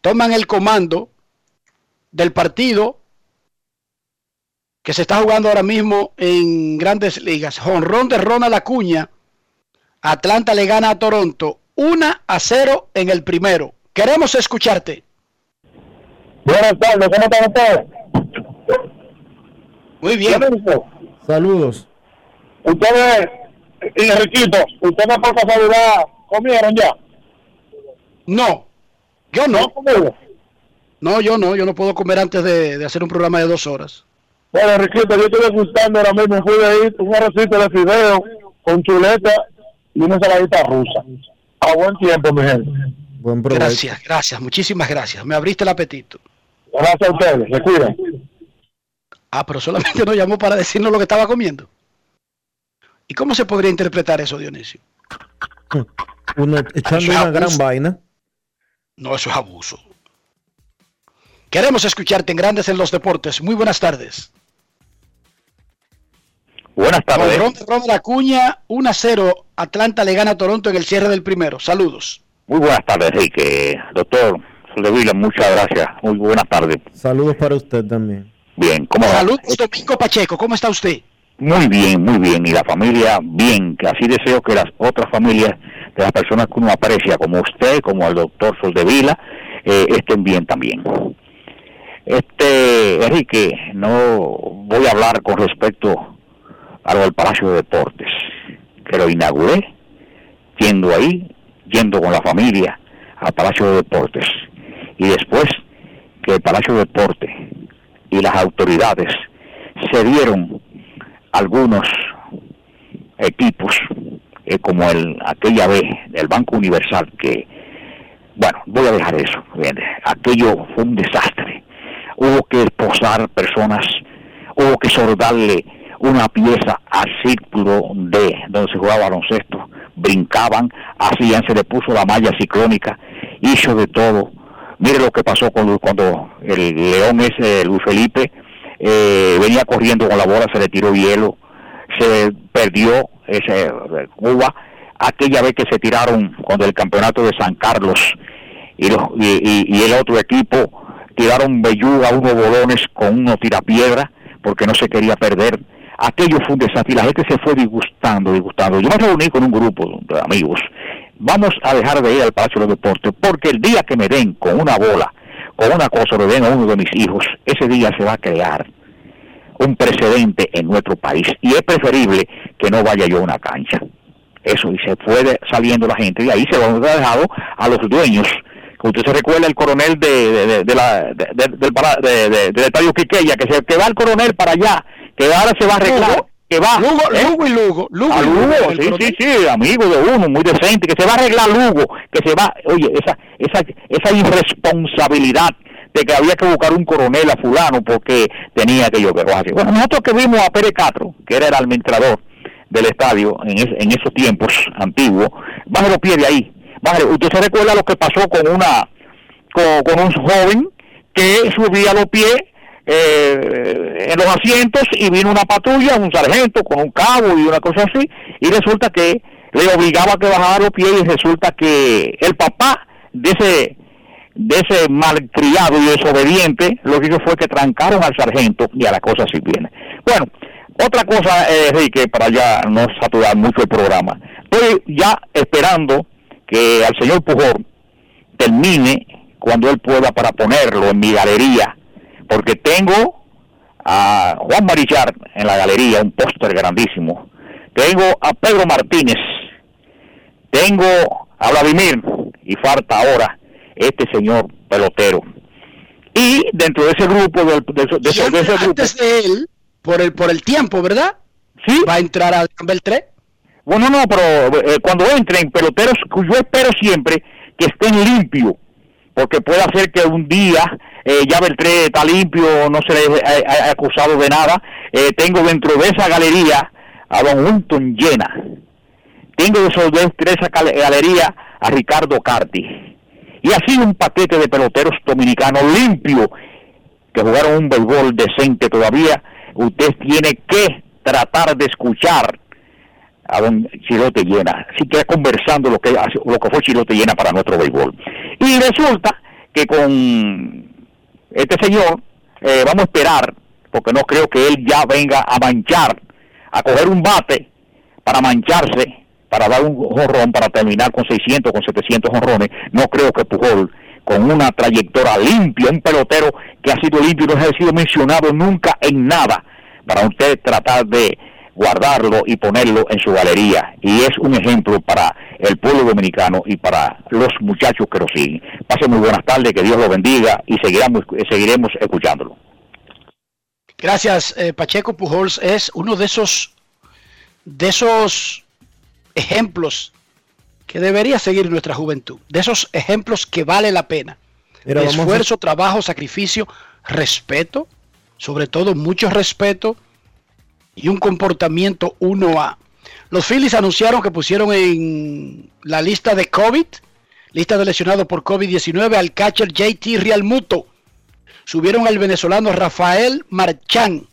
toman el comando del partido que se está jugando ahora mismo en grandes ligas. Jonrón de Ronald Acuña. Atlanta le gana a Toronto 1 a 0 en el primero. Queremos escucharte. Buenas tardes, ¿cómo están ustedes? Muy bien. Saludos. Ustedes, y Enriquito, ustedes por casualidad comieron ya. No, yo no. No, yo no, yo no puedo comer antes de, de hacer un programa de dos horas. Bueno, Enriquito, yo estoy gustando ahora mismo, fui de ahí, un arrocito de fideo con chuleta y una ensaladita rusa. A buen tiempo, mi gente. Buen Gracias, gracias, muchísimas gracias. Me abriste el apetito. Gracias a ustedes, se cuidan. Ah, pero solamente nos llamó para decirnos lo que estaba comiendo. ¿Y cómo se podría interpretar eso, Dionisio? Uno echando Eso es una gran vaina. No, eso es abuso. Queremos escucharte en Grandes en los Deportes. Muy buenas tardes. Buenas tardes. Con de Ronald Acuña, 1 a 0. Atlanta le gana a Toronto en el cierre del primero. Saludos. Muy buenas tardes, Enrique. Doctor Soldevila, muchas gracias. Muy buenas tardes. Saludos para usted también. Bien, ¿cómo va? Saludos, Domingo Pacheco. ¿Cómo está usted? Muy bien, muy bien. Y la familia, bien. Que así deseo que las otras familias de las personas que uno aprecia, como usted, como el doctor Soldevila, eh, estén bien también. Este, Enrique, no voy a hablar con respecto a lo del Palacio de Deportes, que lo inauguré, yendo ahí, yendo con la familia al Palacio de Deportes. Y después que el Palacio de Deportes y las autoridades se dieron algunos equipos, eh, como el aquella vez del Banco Universal, que, bueno, voy a dejar eso, aquello fue un desastre. Hubo que esposar personas, hubo que soldarle una pieza al círculo de donde se jugaba baloncesto, brincaban, hacían, se le puso la malla ciclónica, hizo de todo. Mire lo que pasó cuando, el león ese, Luis Felipe, eh, venía corriendo con la bola, se le tiró hielo, se perdió ese Cuba, aquella vez que se tiraron cuando el campeonato de San Carlos y, y, el otro equipo tiraron belluga, unos bolones con unos tirapiedra, porque no se quería perder aquello fue un desastre y la gente se fue disgustando, disgustando. Yo me reuní con un grupo de amigos. Vamos a dejar de ir al Palacio de los Deportes porque el día que me den con una bola, con una cosa, me den a uno de mis hijos, ese día se va a crear un precedente en nuestro país y es preferible que no vaya yo a una cancha. Eso, y se fue saliendo la gente y ahí se va a dejado a los dueños usted se recuerda el coronel de, de, la, del estadio Quiqueya, que se que va el coronel para allá que ahora se va a arreglar. Que va, Lugo, ¿eh? Lugo y Lugo. Lugo, a Lugo, sí, sí, sí, amigo de uno, muy decente, que se va a arreglar Lugo, que se va, oye, esa, esa, esa irresponsabilidad de que había que buscar un coronel a fulano porque tenía que así. Bueno, nosotros que vimos a Pérez Castro, que era el administrador del estadio en, en esos tiempos antiguos, baje los pies de ahí. Baje, usted se recuerda lo que pasó con una con, con un joven que subía los pies eh, en los asientos y vino una patrulla, un sargento con un cabo y una cosa así, y resulta que le obligaba a que bajara los pies y resulta que el papá de ese de ese malcriado y desobediente, lo que hizo fue que trancaron al sargento y a la cosa así viene. Bueno, otra cosa, eh, Enrique, para ya no saturar mucho el programa, estoy ya esperando que al señor Pujol termine cuando él pueda para ponerlo en mi galería porque tengo a Juan Marichar en la galería, un póster grandísimo. Tengo a Pedro Martínez, tengo a Vladimir y falta ahora este señor pelotero. Y dentro de ese grupo, de, de, ese, de antes de él, por el, por el tiempo, ¿verdad? Sí. Va a entrar al Campbell 3. Bueno, no, pero eh, cuando entren peloteros, yo espero siempre que estén limpios, porque puede hacer que un día eh, ya Beltré está limpio, no se le ha, acusado de nada. Eh, tengo dentro de esa galería a Don Hunton llena. Tengo dentro de esa galería a Ricardo Carti. Y así un paquete de peloteros dominicanos limpios que jugaron un béisbol decente todavía. Usted tiene que tratar de escuchar a don Chilote Llena, si queda conversando lo que, lo que fue Chilote Llena para nuestro béisbol. Y resulta que con este señor, eh, vamos a esperar, porque no creo que él ya venga a manchar, a coger un bate para mancharse, para dar un jorrón, para terminar con 600, con 700 jorrones. No creo que Pujol, con una trayectoria limpia, un pelotero que ha sido limpio, no ha sido mencionado nunca en nada, para usted tratar de guardarlo y ponerlo en su galería. Y es un ejemplo para el pueblo dominicano y para los muchachos que lo siguen. Pase muy buenas tardes, que Dios lo bendiga y seguiremos, seguiremos escuchándolo. Gracias, eh, Pacheco Pujols es uno de esos de esos ejemplos que debería seguir nuestra juventud, de esos ejemplos que vale la pena. esfuerzo, trabajo, sacrificio, respeto, sobre todo mucho respeto y un comportamiento 1A. Los Phillies anunciaron que pusieron en la lista de COVID, lista de lesionados por COVID-19, al catcher JT Realmuto. Subieron al venezolano Rafael Marchán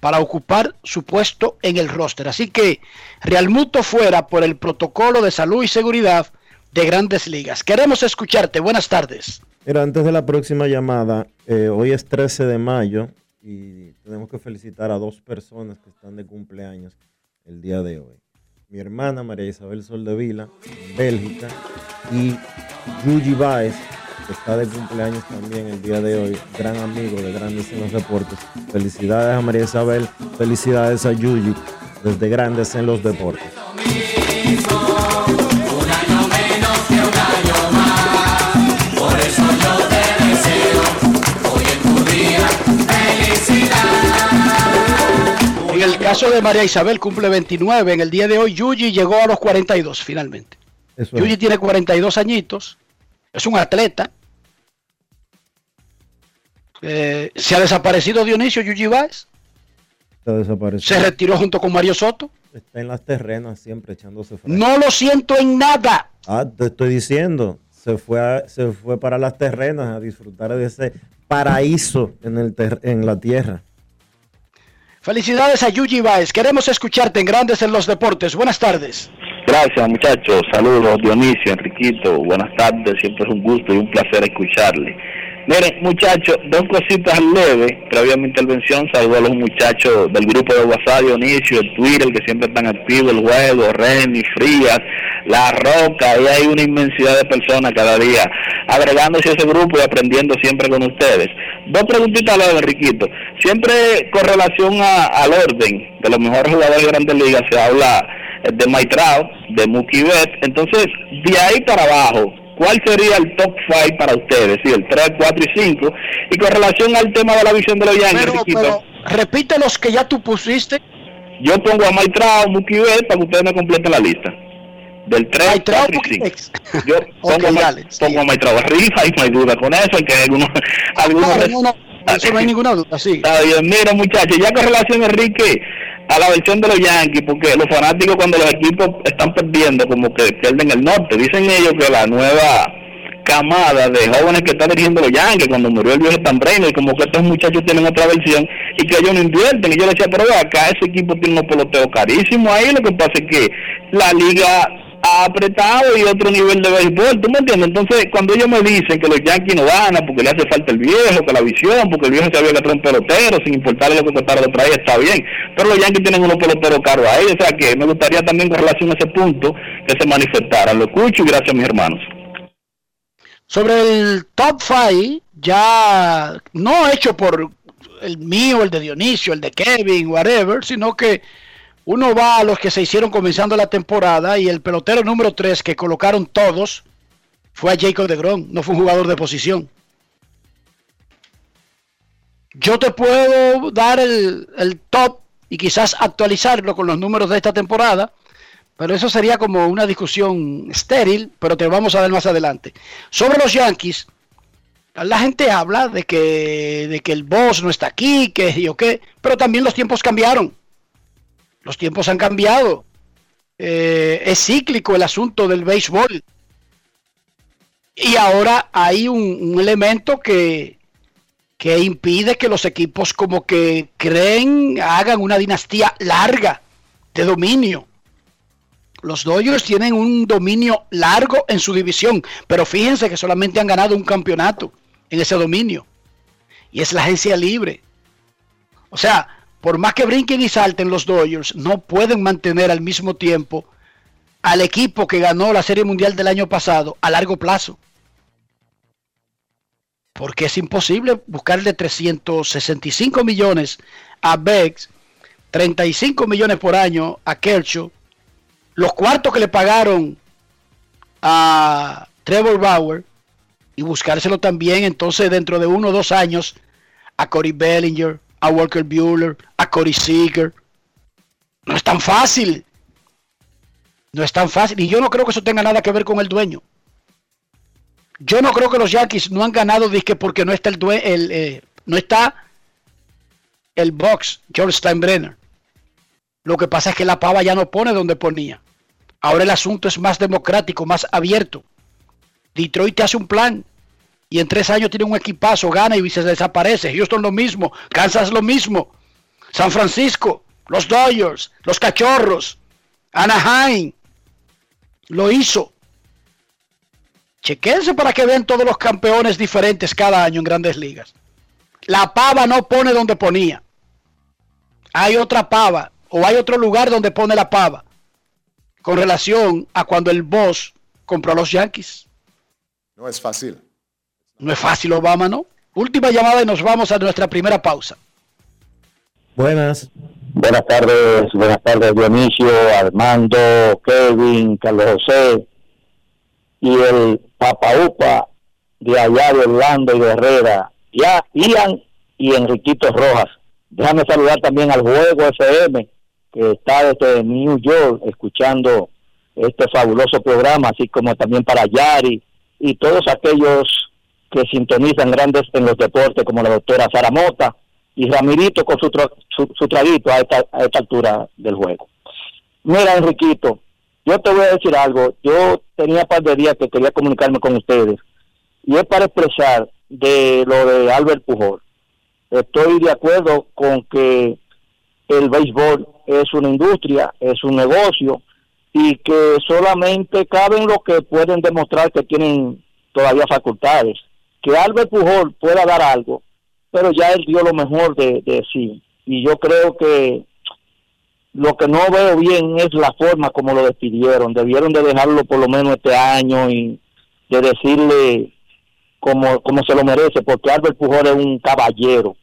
para ocupar su puesto en el roster. Así que Realmuto fuera por el protocolo de salud y seguridad de grandes ligas. Queremos escucharte. Buenas tardes. Mira, antes de la próxima llamada, eh, hoy es 13 de mayo y tenemos que felicitar a dos personas que están de cumpleaños el día de hoy. Mi hermana María Isabel Soldevila, Bélgica, y Yuji Baez, que está de cumpleaños también el día de hoy, gran amigo de Grandes en los Deportes. Felicidades a María Isabel, felicidades a Yuji desde Grandes en los Deportes. Felicidad. En el caso de María Isabel cumple 29. En el día de hoy Yuji llegó a los 42 finalmente. Eso Yuji tiene 42 añitos. Es un atleta. Eh, se ha desaparecido Dionisio Yuji desaparecido. Se retiró junto con Mario Soto. Está en las terrenas siempre echándose fuera. No lo siento en nada. Ah, te estoy diciendo, se fue, a- se fue para las terrenas a disfrutar de ese paraíso en, el en la tierra. Felicidades a Yuji Baez. Queremos escucharte en Grandes en los Deportes. Buenas tardes. Gracias muchachos, saludos Dionisio, Enriquito, buenas tardes, siempre es un gusto y un placer escucharle. Miren muchachos, dos cositas leves, previa a mi intervención, saludo a los muchachos del grupo de WhatsApp, Dionisio, el Twitter, que siempre están activos, el juego, Remy, Frías, La Roca, y hay una inmensidad de personas cada día agregándose a ese grupo y aprendiendo siempre con ustedes. Dos preguntitas leves, Enriquito. Siempre con relación a- al orden de los mejores jugadores de Grandes Ligas se habla eh, de Maitrao, de Mookie Betts. Entonces, de ahí para abajo, ¿cuál sería el top 5 para ustedes? Sí, el 3, 4 y 5. Y con relación al tema de la visión de los Yankees, Pero, pero, repite los que ya tú pusiste. yo pongo a Maitrao, Mookie Betts para que ustedes me completen la lista. Del 3, 4 y 5. Yo pongo, a Ma- pongo a Maitrao arriba y no hay duda con eso, que hay algunos... algunos No, no, no, eso no hay ninguna duda, sí. Está bien, mira muchachos, ya con relación Enrique a la versión de los Yankees, porque los fanáticos cuando los equipos están perdiendo, como que pierden el norte, dicen ellos que la nueva camada de jóvenes que están dirigiendo los Yankees, cuando murió el viejo Tambreno, y como que estos muchachos tienen otra versión y que ellos no invierten, y yo le decía, pero acá ese equipo tiene unos peloteros carísimos ahí, lo que pasa es que la liga apretado y otro nivel de béisbol, ¿tú me entiendes? Entonces, cuando ellos me dicen que los Yankees no ganan porque le hace falta el viejo, que la visión, porque el viejo sabía que trae un pelotero, sin importarle lo que costara de traer, está bien. Pero los Yankees tienen unos peloteros caros ahí, o sea que me gustaría también con relación a ese punto que se manifestaran. Lo escucho y gracias mis hermanos. Sobre el top 5, ya no hecho por el mío, el de Dionisio, el de Kevin, whatever, sino que uno va a los que se hicieron comenzando la temporada y el pelotero número 3 que colocaron todos fue a Jacob de Grom, no fue un jugador de posición. Yo te puedo dar el, top y quizás actualizarlo con los números de esta temporada, pero eso sería como una discusión estéril, pero te vamos a dar más adelante. Sobre los Yankees, la gente habla de que, de que el boss no está aquí, que yo qué, pero también los tiempos cambiaron. Los tiempos han cambiado. Eh, es cíclico el asunto del béisbol. Y ahora hay un, un elemento que, que impide que los equipos como que creen, hagan una dinastía larga de dominio. Los Dodgers tienen un dominio largo en su división, pero fíjense que solamente han ganado un campeonato en ese dominio. Y es la agencia libre. O sea, por más que brinquen y salten los Dodgers, no pueden mantener al mismo tiempo al equipo que ganó la Serie Mundial del año pasado a largo plazo. Porque es imposible buscarle 365 millones a Beggs, 35 millones por año a Kershaw, los cuartos que le pagaron a Trevor Bauer y buscárselo también entonces dentro de uno o dos años a Corey Bellinger, a Walker Bueller, a Corey Seager. No es tan fácil. No es tan fácil. Y yo no creo que eso tenga nada que ver con el dueño. Yo no creo que los Yankees no han ganado disque porque no está el, due el eh, no está el box George Steinbrenner. Lo que pasa es que la pava ya no pone donde ponía. Ahora el asunto es más democrático, más abierto. Detroit te hace un plan y en tres años tiene un equipazo, gana y se desaparece. Houston lo mismo, Kansas lo mismo. San Francisco, los Dodgers, los Cachorros, Anaheim, lo hizo. Chequense para que vean todos los campeones diferentes cada año en grandes ligas. La pava no pone donde ponía. Hay otra pava o hay otro lugar donde pone la pava con relación a cuando el boss compró a los Yankees. No es fácil. No es fácil, Obama, ¿no? Última llamada y nos vamos a nuestra primera pausa. Buenas. Buenas tardes, buenas tardes Dionisio, Armando, Kevin, Carlos José y el Papaupa de allá de Orlando y de Herrera, ya Ian y Enriquito Rojas. Déjame saludar también al Juego FM que está desde New York escuchando este fabuloso programa, así como también para Yari y todos aquellos que sintonizan grandes en los deportes, como la doctora Sara Mota y Ramirito con su, tra- su, su traguito a esta, a esta altura del juego. Mira, Enriquito, yo te voy a decir algo. Yo tenía un par de días que quería comunicarme con ustedes y es para expresar de lo de Albert Pujol. Estoy de acuerdo con que el béisbol es una industria, es un negocio y que solamente caben los que pueden demostrar que tienen todavía facultades. Que Albert Pujol pueda dar algo, pero ya él dio lo mejor de, sí. Y yo creo que lo que no veo bien es la forma como lo despidieron. Debieron de dejarlo por lo menos este año y de decirle como, como se lo merece, porque Albert Pujol es un caballero.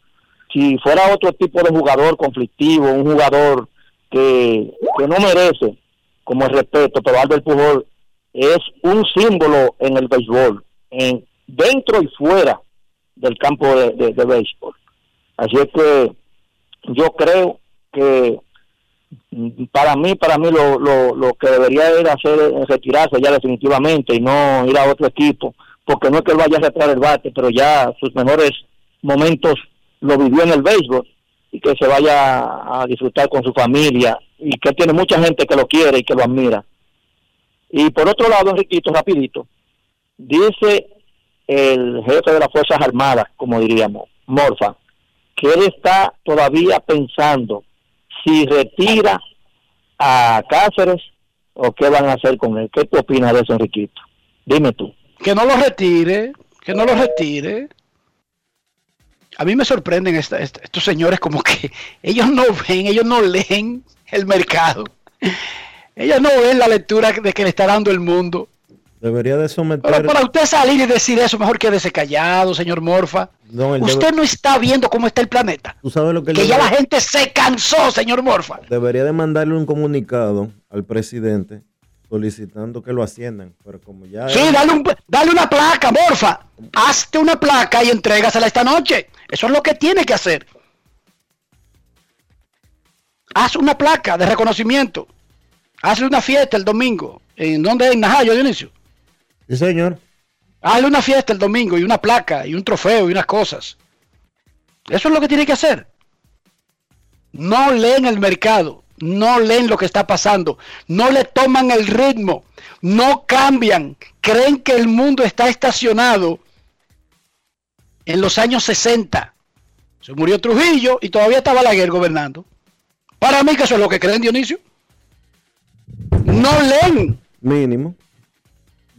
Si fuera otro tipo de jugador conflictivo, un jugador que, que no merece como el respeto, pero Albert Pujol es un símbolo en el béisbol, en, dentro y fuera del campo de, de- béisbol. Así es que yo creo que mm, para mí, para mí lo, lo, lo que debería era hacer es retirarse ya definitivamente y no ir a otro equipo, porque no es que él vaya a retirar el bate, pero ya sus mejores momentos lo vivió en el béisbol y que se vaya a disfrutar con su familia y que tiene mucha gente que lo quiere y que lo admira. Y por otro lado, Enriquito, rapidito, dice el jefe de las Fuerzas Armadas, como diríamos, Morfa, que él está todavía pensando si retira a Cáceres o qué van a hacer con él. ¿Qué tú opinas de eso, Enriquito? Dime tú. Que no lo retire, que no lo retire. A mí me sorprenden estos señores como que ellos no ven, ellos no leen el mercado. Ellos no ven la lectura de que le está dando el mundo. Debería de someter. Pero para usted salir y decir eso, mejor quédese callado, señor Morfa. No, Usted debe- no está viendo cómo está el planeta. Tú sabes lo que, Que ya debe- la gente se cansó, señor Morfa. debería de mandarle un comunicado al presidente solicitando que lo asciendan, pero como ya Sí, dale, un, dale una placa, Morfa. Hazte una placa y entrégasela esta noche. Eso es lo que tiene que hacer. Haz una placa de reconocimiento. Hazle una fiesta el domingo. ¿En dónde? En Najayo, Dionisio. Sí, señor. Hazle una fiesta el domingo y una placa y un trofeo y unas cosas. Eso es lo que tiene que hacer. No leen el mercado, no leen lo que está pasando, no le toman el ritmo, no cambian, creen que el mundo está estacionado en los años 60. Se murió Trujillo y todavía está Balaguer gobernando. Para mí que eso es lo que creen, Dionisio. No leen. Mínimo.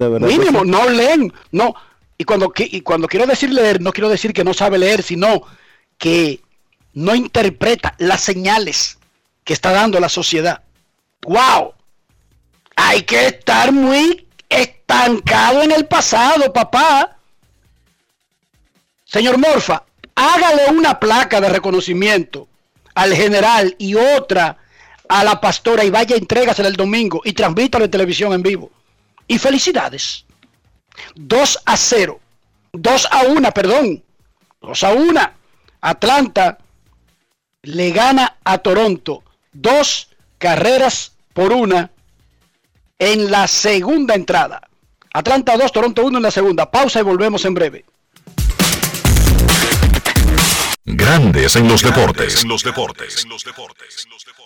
De verdad. que Mínimo, sí. no leen, no. Y cuando, y cuando quiero decir leer, no quiero decir que no sabe leer, sino que no interpreta las señales que está dando la sociedad. ¡Wow! Hay que estar muy estancado en el pasado, papá. Señor Morfa, hágale una placa de reconocimiento al general y otra a la pastora y vaya, entrégasela el domingo y transmítalo en televisión en vivo. Y felicidades. 2 a 0. 2 a 1, perdón. 2 a 1. Atlanta le gana a Toronto. Dos carreras por una en la segunda entrada. Atlanta 2, Toronto 1 en la segunda. Pausa y volvemos en breve. Gran Grandes en los deportes. En los deportes.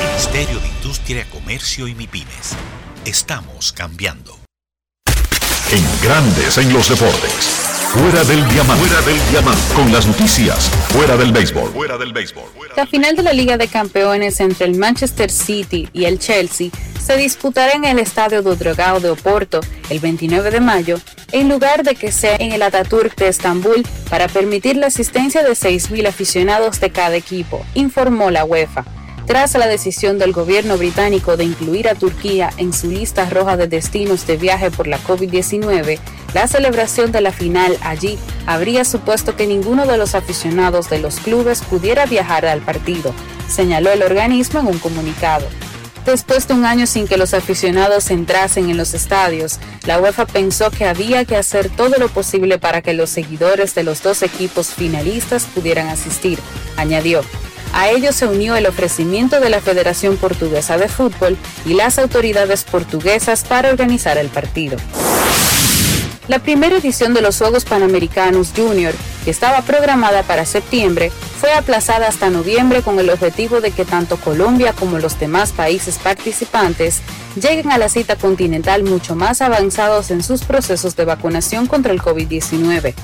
Ministerio de Industria, Comercio y MIPIMES. Estamos cambiando. En Grandes en los deportes. Fuera del diamante. Fuera del diamante. Con las noticias. Fuera del béisbol. Fuera del béisbol. La final de la Liga de Campeones entre el Manchester City y el Chelsea se disputará en el Estadio do Dragao de Oporto el 29 de mayo, en lugar de que sea en el Ataturk de Estambul para permitir la asistencia de 6.000 aficionados de cada equipo, informó la UEFA. Tras la decisión del gobierno británico de incluir a Turquía en su lista roja de destinos de viaje por la COVID-19, la celebración de la final allí habría supuesto que ninguno de los aficionados de los clubes pudiera viajar al partido, señaló el organismo en un comunicado. Después de un año sin que los aficionados entrasen en los estadios, la UEFA pensó que había que hacer todo lo posible para que los seguidores de los dos equipos finalistas pudieran asistir, añadió. A ello se unió el ofrecimiento de la Federación Portuguesa de Fútbol y las autoridades portuguesas para organizar el partido. La primera edición de los Juegos Panamericanos Junior, que estaba programada para septiembre, fue aplazada hasta noviembre con el objetivo de que tanto Colombia como los demás países participantes lleguen a la cita continental mucho más avanzados en sus procesos de vacunación contra el COVID-19.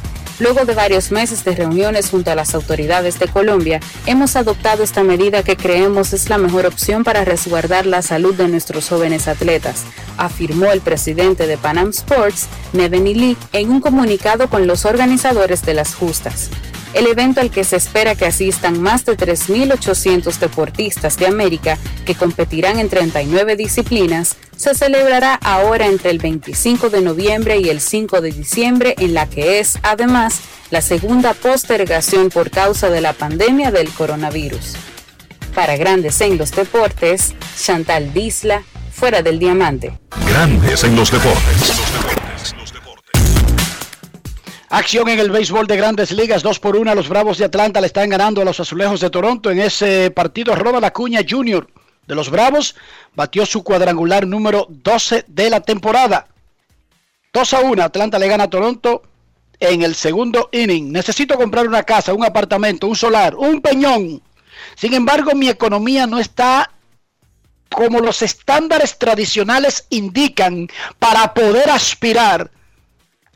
Luego de varios meses de reuniones junto a las autoridades de Colombia, hemos adoptado esta medida que creemos es la mejor opción para resguardar la salud de nuestros jóvenes atletas, afirmó el presidente de Panam Sports, Neveni Lee, en un comunicado con los organizadores de las justas. El evento al que se espera que asistan más de 3.800 deportistas de América que competirán en 39 disciplinas se celebrará ahora entre el 25 de noviembre y el 5 de diciembre en la que es, además, la segunda postergación por causa de la pandemia del coronavirus. Para Grandes en los Deportes, Chantal Disla, fuera del diamante. Grandes en los deportes. Acción en el béisbol de grandes ligas, 2 por 1. Los Bravos de Atlanta le están ganando a los Azulejos de Toronto. En ese partido, Ronald Acuña Jr. de los Bravos batió su cuadrangular número 12 de la temporada. 2 a 1. Atlanta le gana a Toronto en el segundo inning. Necesito comprar una casa, un apartamento, un solar, un peñón. Sin embargo, mi economía no está como los estándares tradicionales indican para poder aspirar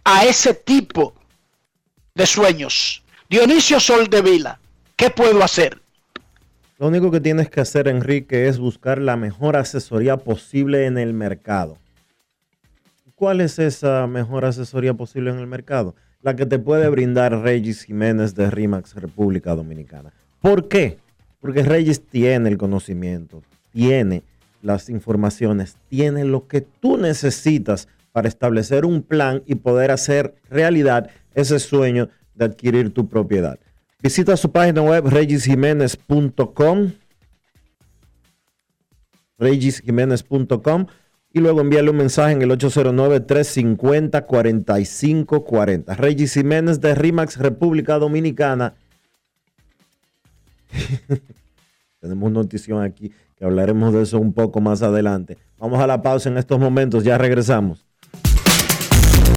a ese tipo de sueños. Dionisio Soldevila, ¿qué puedo hacer? Lo único que tienes que hacer, Enrique, es buscar la mejor asesoría posible en el mercado. ¿Cuál es esa mejor asesoría posible en el mercado? La que te puede brindar Regis Jiménez de RIMAX República Dominicana. ¿Por qué? Porque Regis tiene el conocimiento, tiene las informaciones, tiene lo que tú necesitas para establecer un plan y poder hacer realidad ese sueño de adquirir tu propiedad. Visita su página web regisjiménez.com regisjiménez.com y luego envíale un mensaje en el 809-350-4540. Regis Jiménez de RIMAX, República Dominicana. Tenemos notición aquí que hablaremos de eso un poco más adelante. Vamos a la pausa en estos momentos, ya regresamos.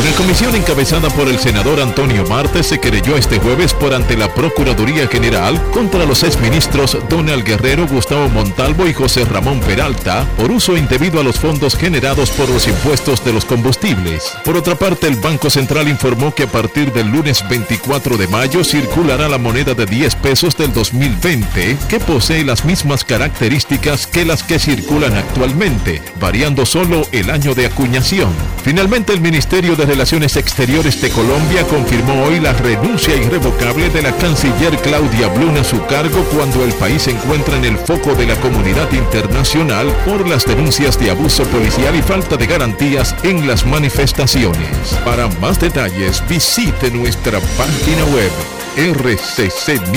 Una comisión encabezada por el senador Antonio Marte se querelló este jueves por ante la Procuraduría General contra los exministros Donald Guerrero, Gustavo Montalvo y José Ramón Peralta por uso indebido a los fondos generados por los impuestos de los combustibles. Por otra parte, el Banco Central informó que a partir del lunes 24 de mayo circulará la moneda de 10 pesos del 2020 que posee las mismas características que las que circulan actualmente, variando solo el año de acuñación. Finalmente, el Ministerio de Relaciones Exteriores de Colombia confirmó hoy la renuncia irrevocable de la canciller Claudia Blum a su cargo cuando el país se encuentra en el foco de la comunidad internacional por las denuncias de abuso policial y falta de garantías en las manifestaciones. Para más detalles, visite nuestra página web rccmedia.com.do.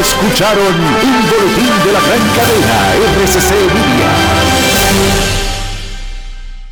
Escucharon un boletín de la gran cadena RCC Media.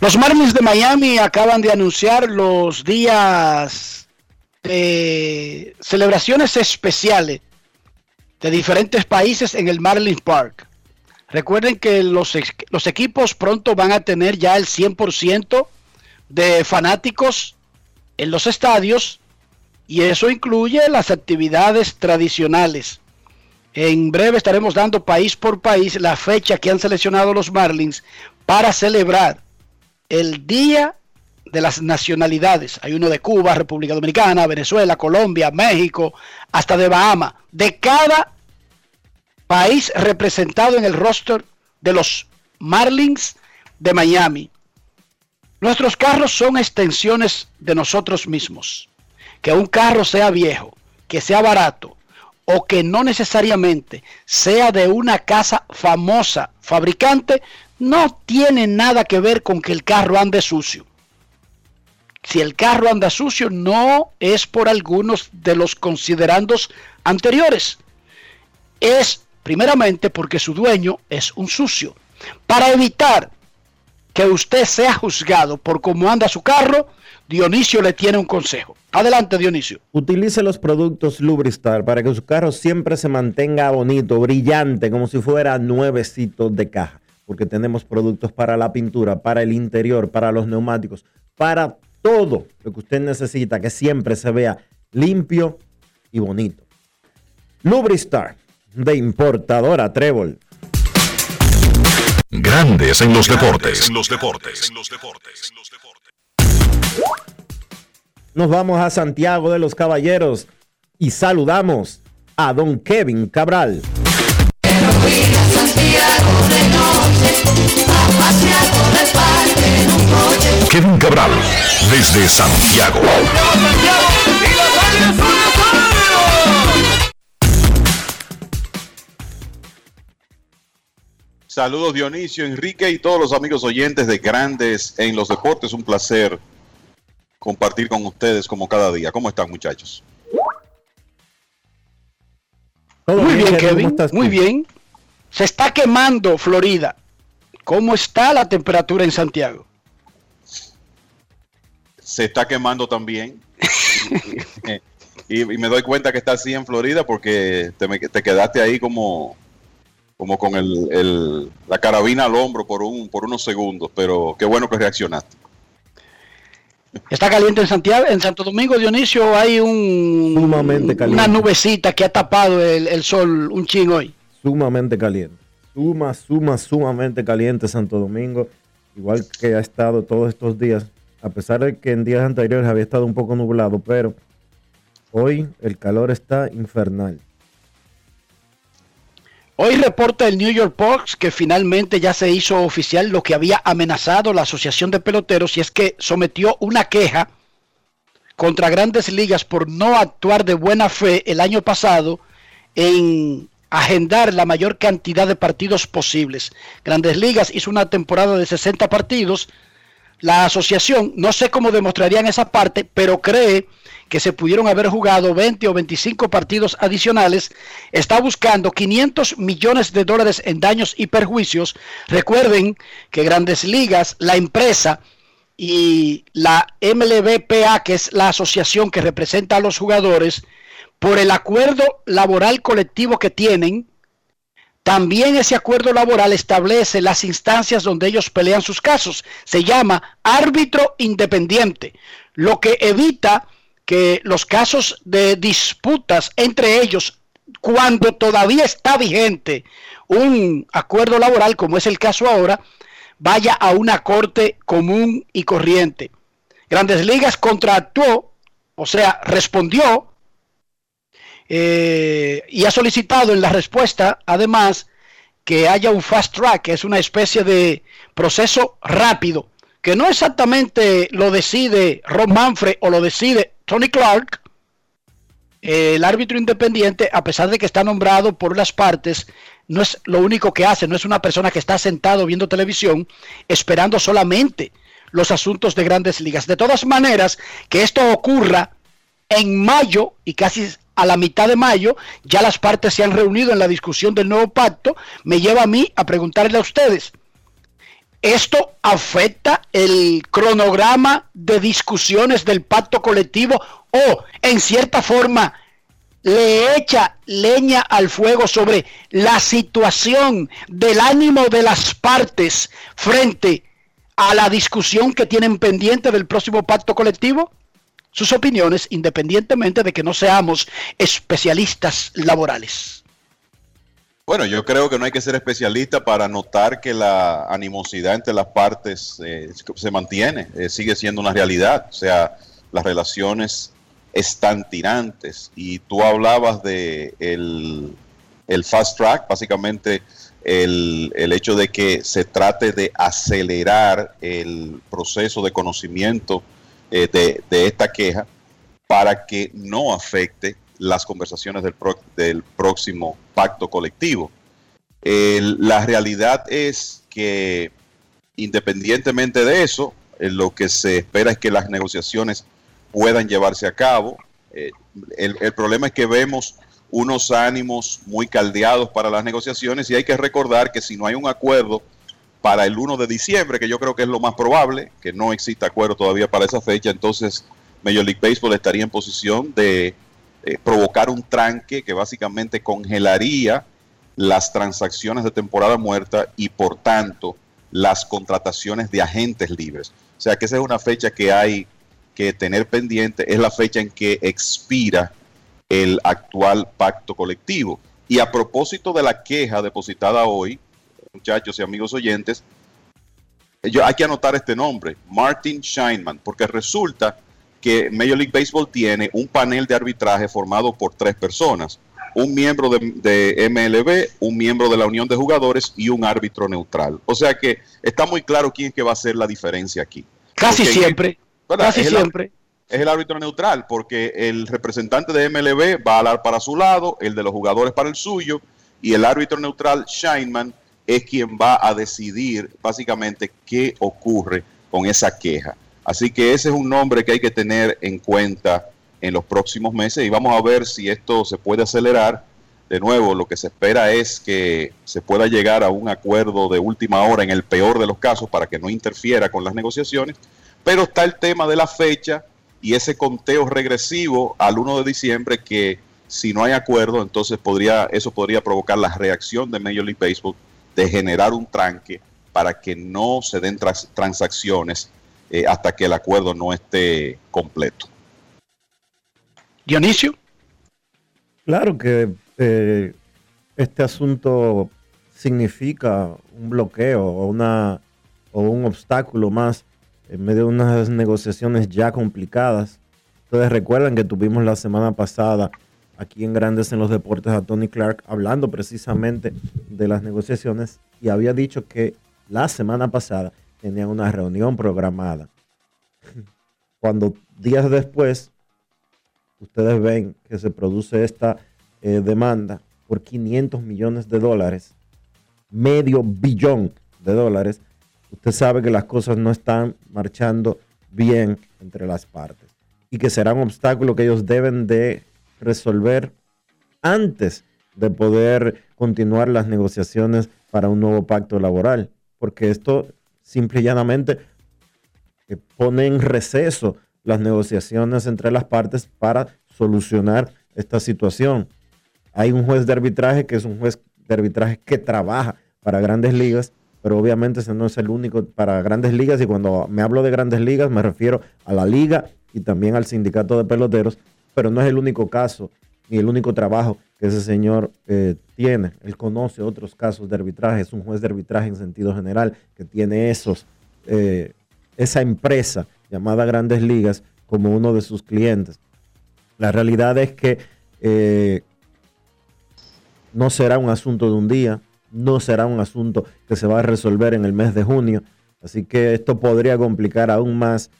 Los Marlins de Miami acaban de anunciar los días de celebraciones especiales de diferentes países en el Marlins Park. Recuerden que los, equipos pronto van a tener ya el 100% de fanáticos en los estadios y eso incluye las actividades tradicionales. En breve estaremos dando país por país la fecha que han seleccionado los Marlins para celebrar el Día de las nacionalidades. Hay uno de Cuba, República Dominicana, Venezuela, Colombia, México, hasta de Bahama. De cada país representado en el roster de los Marlins de Miami. Nuestros carros son extensiones de nosotros mismos. Que un carro sea viejo, que sea barato o que no necesariamente sea de una casa famosa fabricante, no tiene nada que ver con que el carro ande sucio. Si el carro anda sucio, no es por algunos de los considerandos anteriores. Es primeramente porque su dueño es un sucio. Para evitar que usted sea juzgado por cómo anda su carro, Dionisio le tiene un consejo. Adelante, Dionisio. Utilice los productos Lubristar para que su carro siempre se mantenga bonito, brillante, como si fuera nuevecito de caja. Porque tenemos productos para la pintura, para el interior, para los neumáticos, para todo lo que usted necesita, que siempre se vea limpio y bonito. Lubristar, de importadora Trébol. Grandes en los deportes. En los deportes. Nos vamos a Santiago de los Caballeros y saludamos a don Kevin Cabral. Kevin Cabral, desde Santiago. Saludos Dionisio, Enrique y todos los amigos oyentes de Grandes en los Deportes. Un placer compartir con ustedes como cada día. ¿Cómo están muchachos? Muy bien, Kevin. Muy bien. Se está quemando Florida. ¿Cómo está la temperatura en Santiago? Se está quemando también. y, me doy cuenta que está así en Florida porque te, te quedaste ahí como como con el, la carabina al hombro por, un, por unos segundos, pero qué bueno que reaccionaste. Está caliente en Santiago, en Santo Domingo, Dionisio, hay un sumamente caliente. una nubecita que ha tapado el, sol un ching hoy. Sumamente caliente. Suma, suma, sumamente caliente Santo Domingo, igual que ha estado todos estos días, a pesar de que en días anteriores había estado un poco nublado, pero hoy el calor está infernal. Hoy reporta el New York Post que finalmente ya se hizo oficial lo que había amenazado la Asociación de Peloteros y es que sometió una queja contra grandes ligas por no actuar de buena fe el año pasado en agendar la mayor cantidad de partidos posibles. Grandes Ligas hizo una temporada de 60 partidos. La asociación, no sé cómo demostrarían esa parte, pero cree que se pudieron haber jugado 20 o 25 partidos adicionales, está buscando 500 millones de dólares en daños y perjuicios. Recuerden que Grandes Ligas, la empresa y la MLBPA, que es la asociación que representa a los jugadores, por el acuerdo laboral colectivo que tienen, también ese acuerdo laboral establece las instancias donde ellos pelean sus casos. Se llama árbitro independiente, lo que evita que los casos de disputas entre ellos, cuando todavía está vigente un acuerdo laboral, como es el caso ahora, vaya a una corte común y corriente. Grandes Ligas contrató, o sea, respondió eh, y ha solicitado en la respuesta, además, que haya un fast track, que es una especie de proceso rápido, que no exactamente lo decide Ron Manfred o lo decide Tony Clark, el árbitro independiente, a pesar de que está nombrado por las partes, no es lo único que hace, no es una persona que está sentado viendo televisión esperando solamente los asuntos de grandes ligas. De todas maneras, que esto ocurra en mayo y casi a la mitad de mayo, ya las partes se han reunido en la discusión del nuevo pacto, me lleva a mí a preguntarle a ustedes, esto afecta el cronograma de discusiones del pacto colectivo o, en cierta forma, le echa leña al fuego sobre la situación del ánimo de las partes frente a la discusión que tienen pendiente del próximo pacto colectivo? Sus opiniones, independientemente de que no seamos especialistas laborales. Bueno, yo creo que no hay que ser especialista para notar que la animosidad entre las partes eh, se mantiene, eh, sigue siendo una realidad. O sea, las relaciones están tirantes. Y tú hablabas de el, el fast track, básicamente el, el, hecho de que se trate de acelerar el proceso de conocimiento eh, de, esta queja para que no afecte las conversaciones del, pro, del próximo pacto colectivo. La realidad es que independientemente de eso, eh, lo que se espera es que las negociaciones puedan llevarse a cabo. Eh, el, el problema es que vemos unos ánimos muy caldeados para las negociaciones y hay que recordar que si no hay un acuerdo para el 1 de diciembre, que yo creo que es lo más probable, que no exista acuerdo todavía para esa fecha, entonces Major League Baseball estaría en posición de eh, provocar un tranque que básicamente congelaría las transacciones de temporada muerta y por tanto las contrataciones de agentes libres. O sea que esa es una fecha que hay que tener pendiente, es la fecha en que expira el actual pacto colectivo. Y a propósito de la queja depositada hoy, muchachos y amigos oyentes, yo, hay que anotar este nombre, Martin Scheinman, porque resulta que Major League Baseball tiene un panel de arbitraje formado por tres personas, un miembro de, de, MLB, un miembro de la Unión de Jugadores y un árbitro neutral. O sea que está muy claro quién es que va a hacer la diferencia aquí. Casi porque, siempre, casi es siempre. El, es el árbitro neutral, porque el representante de MLB va a hablar para su lado, el de los jugadores para el suyo, y el árbitro neutral, Scheinman, es quien va a decidir básicamente qué ocurre con esa queja. Así que ese es un nombre que hay que tener en cuenta en los próximos meses y vamos a ver si esto se puede acelerar. De nuevo, lo que se espera es que se pueda llegar a un acuerdo de última hora en el peor de los casos para que no interfiera con las negociaciones, pero está el tema de la fecha y ese conteo regresivo al 1 de diciembre que si no hay acuerdo, entonces podría eso podría provocar la reacción de Major League Baseball de generar un tranque para que no se den trans transacciones eh, hasta que el acuerdo no esté completo. Dionisio. Claro que eh, este asunto significa un bloqueo o, una, o un obstáculo más en medio de unas negociaciones ya complicadas. Ustedes recuerdan que tuvimos la semana pasada aquí en Grandes en los Deportes a Tony Clark hablando precisamente de las negociaciones y había dicho que la semana pasada tenían una reunión programada. Cuando días después ustedes ven que se produce esta eh, demanda por 500 millones de dólares, medio billón de dólares, usted sabe que las cosas no están marchando bien entre las partes y que será un obstáculo que ellos deben de resolver antes de poder continuar las negociaciones para un nuevo pacto laboral, porque esto simple y llanamente pone en receso las negociaciones entre las partes para solucionar esta situación. Hay un juez de arbitraje que es un juez de arbitraje que trabaja para grandes ligas, pero obviamente ese no es el único para grandes ligas y cuando me hablo de grandes ligas me refiero a la liga y también al sindicato de peloteros, pero no es el único caso ni el único trabajo que ese señor eh, tiene. Él conoce otros casos de arbitraje, es un juez de arbitraje en sentido general que tiene esos, eh, esa empresa llamada Grandes Ligas como uno de sus clientes. La realidad es que eh, no será un asunto de un día, no será un asunto que se va a resolver en el mes de junio, así que esto podría complicar aún más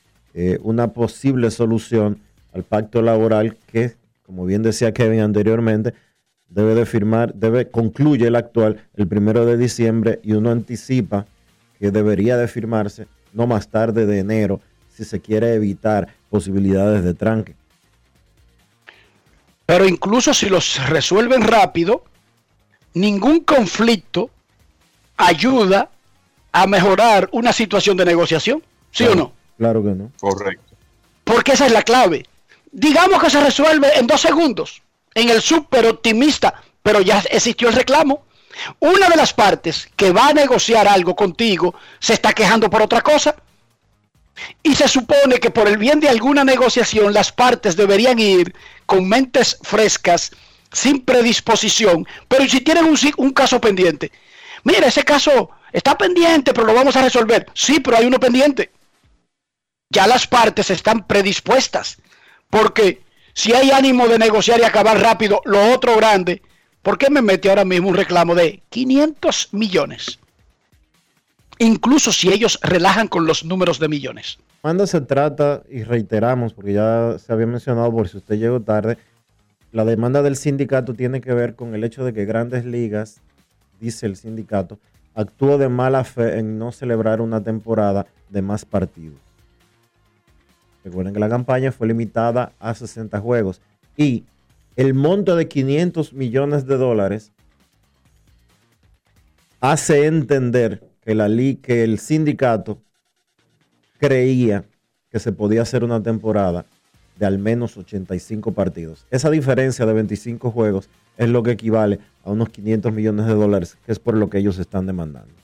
una posible solución al pacto laboral que, como bien decía Kevin anteriormente, debe de firmar, debe, concluye el actual el primero de diciembre y uno anticipa que debería de firmarse no más tarde de enero si se quiere evitar posibilidades de tranque. Pero incluso si los resuelven rápido, ningún conflicto ayuda a mejorar una situación de negociación, ¿sí claro, o no? Claro que no. Correcto. Porque esa es la clave. Digamos que se resuelve en dos segundos, en el súper optimista, pero ya existió el reclamo. Una de las partes que va a negociar algo contigo se está quejando por otra cosa. Y se supone que por el bien de alguna negociación las partes deberían ir con mentes frescas sin predisposición, pero si tienen un, un caso pendiente, mira, ese caso está pendiente, pero lo vamos a resolver. Sí, pero hay uno pendiente. Ya las partes están predispuestas, porque si hay ánimo de negociar y acabar rápido lo otro grande, ¿por qué me mete ahora mismo un reclamo de 500 millones? Incluso si ellos relajan con los números de millones. Cuando se trata, y reiteramos, porque ya se había mencionado por si usted llegó tarde, la demanda del sindicato tiene que ver con el hecho de que grandes ligas, dice el sindicato, actuó de mala fe en no celebrar una temporada de más partidos. Recuerden que la campaña fue limitada a 60 juegos y el monto de 500 millones de dólares hace entender que, la, que el sindicato creía que se podía hacer una temporada de al menos 85 partidos. Esa diferencia de 25 juegos es lo que equivale a unos 500 millones de dólares, que es por lo que ellos están demandando.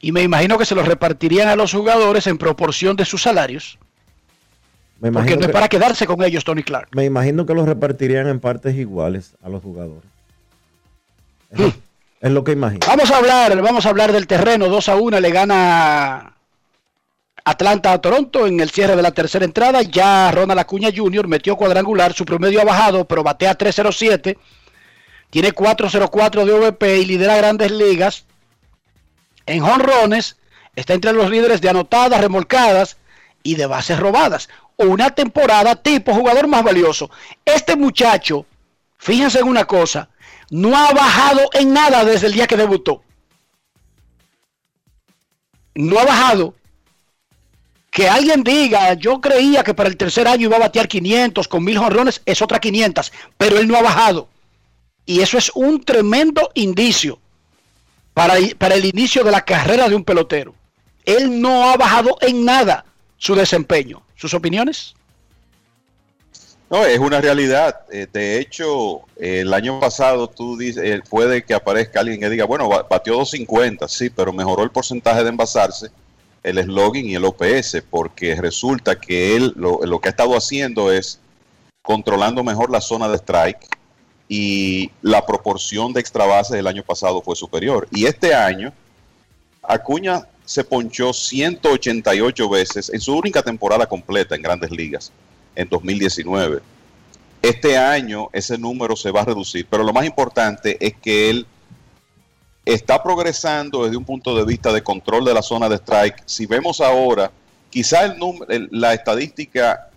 Y me imagino que se los repartirían a los jugadores en proporción de sus salarios. Me Porque no es para quedarse con ellos, Tony Clark. Me imagino que los repartirían en partes iguales a los jugadores. Es, es lo que imagino. Vamos a hablar, vamos a hablar del terreno. 2 a 1 le gana Atlanta a Toronto en el cierre de la tercera entrada. Ya Ronald Acuña Jr. metió cuadrangular. Su promedio ha bajado, pero batea 307. Tiene 404 de OVP y lidera grandes ligas. En jonrones está entre los líderes de anotadas, remolcadas y de bases robadas una temporada tipo jugador más valioso. Este muchacho, fíjense en una cosa, no ha bajado en nada desde el día que debutó. No ha bajado. Que alguien diga, yo creía que para el tercer año iba a batear 500 con mil jorrones, es otra 500, pero él no ha bajado. Y eso es un tremendo indicio para, para el inicio de la carrera de un pelotero. Él no ha bajado en nada su desempeño. ¿Sus opiniones? No, es una realidad. Eh, de hecho, el año pasado tú dices, eh, puede que aparezca alguien que diga, bueno, batió 250, sí, pero mejoró el porcentaje de envasarse, el slogan y el OPS, porque resulta que él lo, lo que ha estado haciendo es controlando mejor la zona de strike y la proporción de extra base del año pasado fue superior. Y este año, Acuña se ponchó 188 veces en su única temporada completa en grandes ligas, en 2019. Este año ese número se va a reducir, pero lo más importante es que él está progresando desde un punto de vista de control de la zona de strike. Si vemos ahora, quizá el, la estadística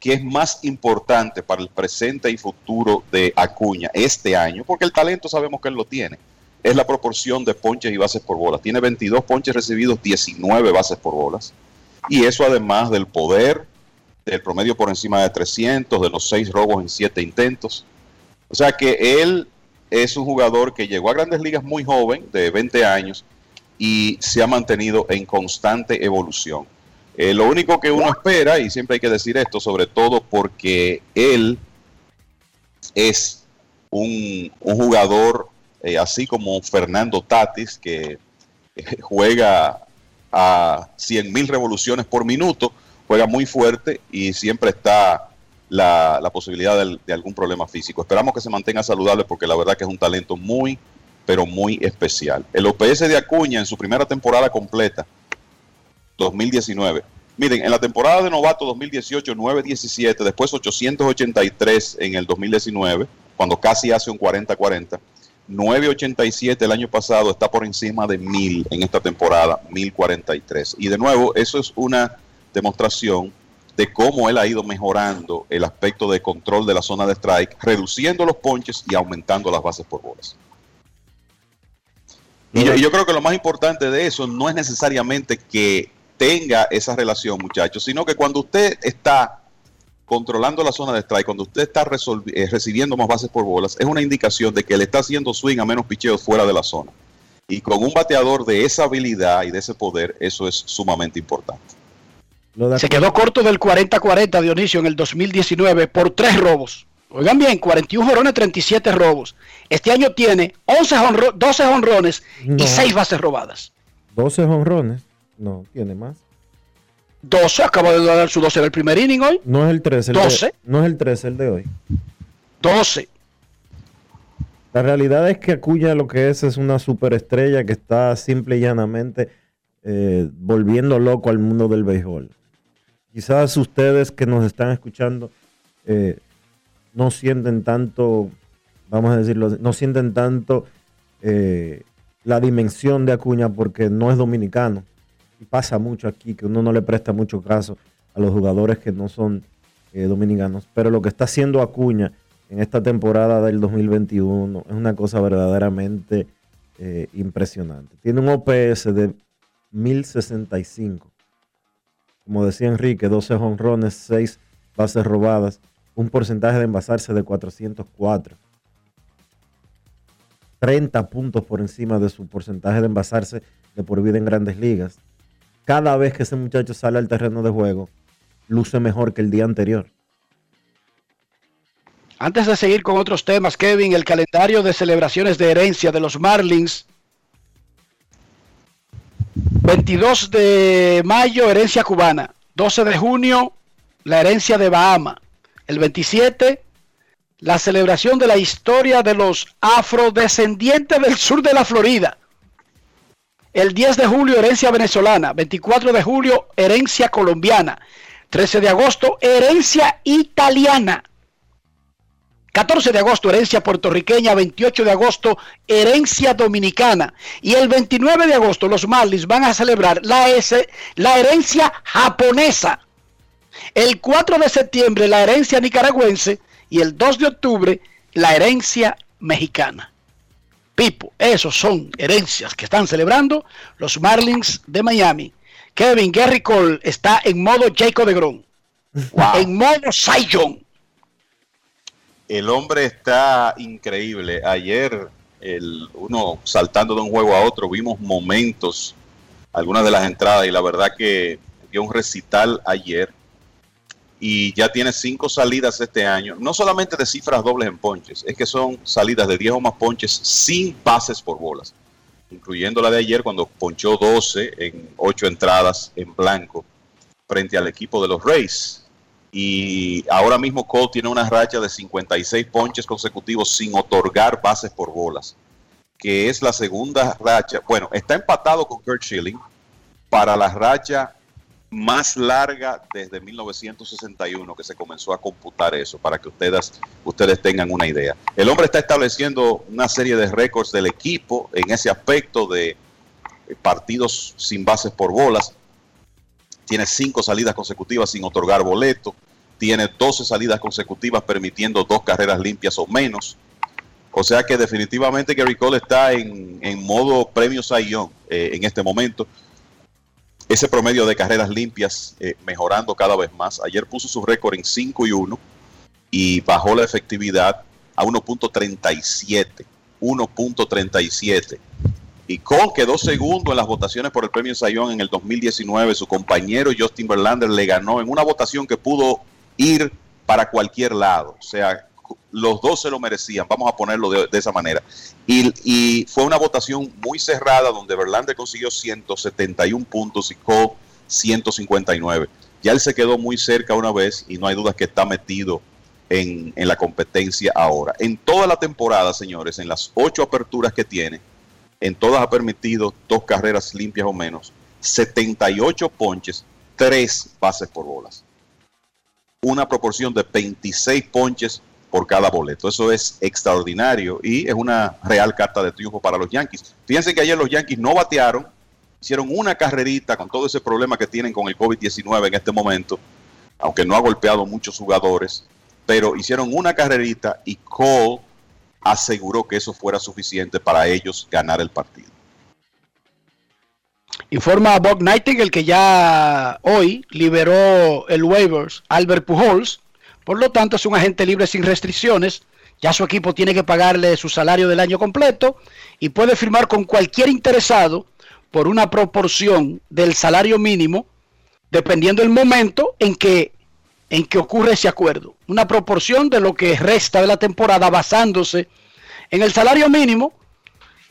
que es más importante para el presente y futuro de Acuña este año, porque el talento sabemos que él lo tiene, es la proporción de ponches y bases por bolas. Tiene 22 ponches recibidos, 19 bases por bolas. Y eso además del poder, del promedio por encima de 300, de los 6 robos en 7 intentos. O sea que él es un jugador que llegó a grandes ligas muy joven, de 20 años, y se ha mantenido en constante evolución. Eh, lo único que uno espera, y siempre hay que decir esto, sobre todo porque él es un, un jugador eh, así como Fernando Tatis, que eh, juega a 100 mil revoluciones por minuto, juega muy fuerte y siempre está la, posibilidad de, algún problema físico. Esperamos que se mantenga saludable porque la verdad que es un talento muy, pero muy especial. El OPS de Acuña en su primera temporada completa, 2019. Miren, en la temporada de novato 2018, 917, después 883 en el 2019, cuando casi hace un 40-40 987 el año pasado, está por encima de 1000 en esta temporada, 1043. Y de nuevo, eso es una demostración de cómo él ha ido mejorando el aspecto de control de la zona de strike, reduciendo los ponches y aumentando las bases por bolas. Y yo, creo que lo más importante de eso no es necesariamente que tenga esa relación, muchachos, sino que cuando usted está controlando la zona de strike, cuando usted está eh, recibiendo más bases por bolas, es una indicación de que le está haciendo swing a menos picheos fuera de la zona. Y con un bateador de esa habilidad y de ese poder, eso es sumamente importante. Se quedó corto del 40-40 Dionisio en el 2019 por tres robos. Oigan bien, 41 jonrones, 37 robos. Este año tiene 11 12 honrones y 6 bases robadas. 12 honrones, no, tiene más. 12, acaba de dar su 12 del primer inning hoy. No es el 13, el 12. De, no es el 13 el de hoy. 12. La realidad es que Acuña lo que es es una superestrella que está simple y llanamente eh, volviendo loco al mundo del béisbol. Quizás ustedes que nos están escuchando eh, no sienten tanto, vamos a decirlo, no sienten tanto eh, la dimensión de Acuña porque no es dominicano. Y pasa mucho aquí que uno no le presta mucho caso a los jugadores que no son dominicanos. Pero lo que está haciendo Acuña en esta temporada del 2021 es una cosa verdaderamente eh, impresionante. Tiene un OPS de 1065. Como decía Enrique, 12 honrones, 6 bases robadas, un porcentaje de envasarse de 404. 30 puntos por encima de su porcentaje de envasarse de por vida en grandes ligas. Cada vez que ese muchacho sale al terreno de juego, luce mejor que el día anterior. Antes de seguir con otros temas, Kevin, el calendario de celebraciones de herencia de los Marlins. 22 de mayo, herencia cubana. 12 de junio, la herencia de Bahama. El 27, la celebración de la historia de los afrodescendientes del sur de la Florida. El 10 de julio, herencia venezolana. 24 de julio, herencia colombiana. 13 de agosto, herencia italiana. 14 de agosto, herencia puertorriqueña. 28 de agosto, herencia dominicana. Y el 29 de agosto, los Marlins van a celebrar la, S, la herencia japonesa. El 4 de septiembre, la herencia nicaragüense. Y el 2 de octubre, la herencia mexicana. Pipo, esos son herencias que están celebrando los Marlins de Miami. Kevin Gary Cole está en modo Jacob de Gron. En modo Cy el hombre está increíble. Ayer, el, uno saltando de un juego a otro, vimos momentos, algunas de las entradas, y la verdad que dio un recital ayer. Y ya tiene cinco salidas este año, no solamente de cifras dobles en ponches, es que son salidas de 10 o más ponches sin pases por bolas, incluyendo la de ayer cuando ponchó 12 en 8 entradas en blanco frente al equipo de los Rays y ahora mismo Cole tiene una racha de 56 ponches consecutivos sin otorgar bases por bolas, que es la segunda racha. Bueno, está empatado con Kurt Schilling para la racha más larga desde 1961 que se comenzó a computar eso, para que ustedes, ustedes tengan una idea. El hombre está estableciendo una serie de récords del equipo en ese aspecto de partidos sin bases por bolas. Tiene cinco salidas consecutivas sin otorgar boleto tiene 12 salidas consecutivas permitiendo dos carreras limpias o menos. O sea que definitivamente Gary Cole está en, modo premio Sayón eh, en este momento. Ese promedio de carreras limpias eh, mejorando cada vez más. Ayer puso su récord en 5 y 1 y bajó la efectividad a 1.37. 1.37. Y Cole quedó segundo en las votaciones por el premio Sayón en el 2019. Su compañero Justin Verlander le ganó en una votación que pudo ir para cualquier lado. O sea, los dos se lo merecían, vamos a ponerlo de, esa manera. Y, fue una votación muy cerrada donde Verlander consiguió 171 puntos y Cole 159. Ya él se quedó muy cerca una vez y no hay duda que está metido en, en, la competencia ahora. En toda la temporada, señores, en las ocho aperturas que tiene, en todas ha permitido dos carreras limpias o menos, 78 ponches, tres bases por bolas una proporción de 26 ponches por cada boleto. Eso es extraordinario y es una real carta de triunfo para los Yankees. Fíjense que ayer los Yankees no batearon, hicieron una carrerita con todo ese problema que tienen con el COVID-19 en este momento, aunque no ha golpeado muchos jugadores, pero hicieron una carrerita y Cole aseguró que eso fuera suficiente para ellos ganar el partido. Informa Bob Nightingale que ya hoy liberó el waivers Albert Pujols. Por lo tanto, es un agente libre sin restricciones. Ya su equipo tiene que pagarle su salario del año completo y puede firmar con cualquier interesado por una proporción del salario mínimo, dependiendo del momento en que, en que ocurre ese acuerdo. Una proporción de lo que resta de la temporada basándose en el salario mínimo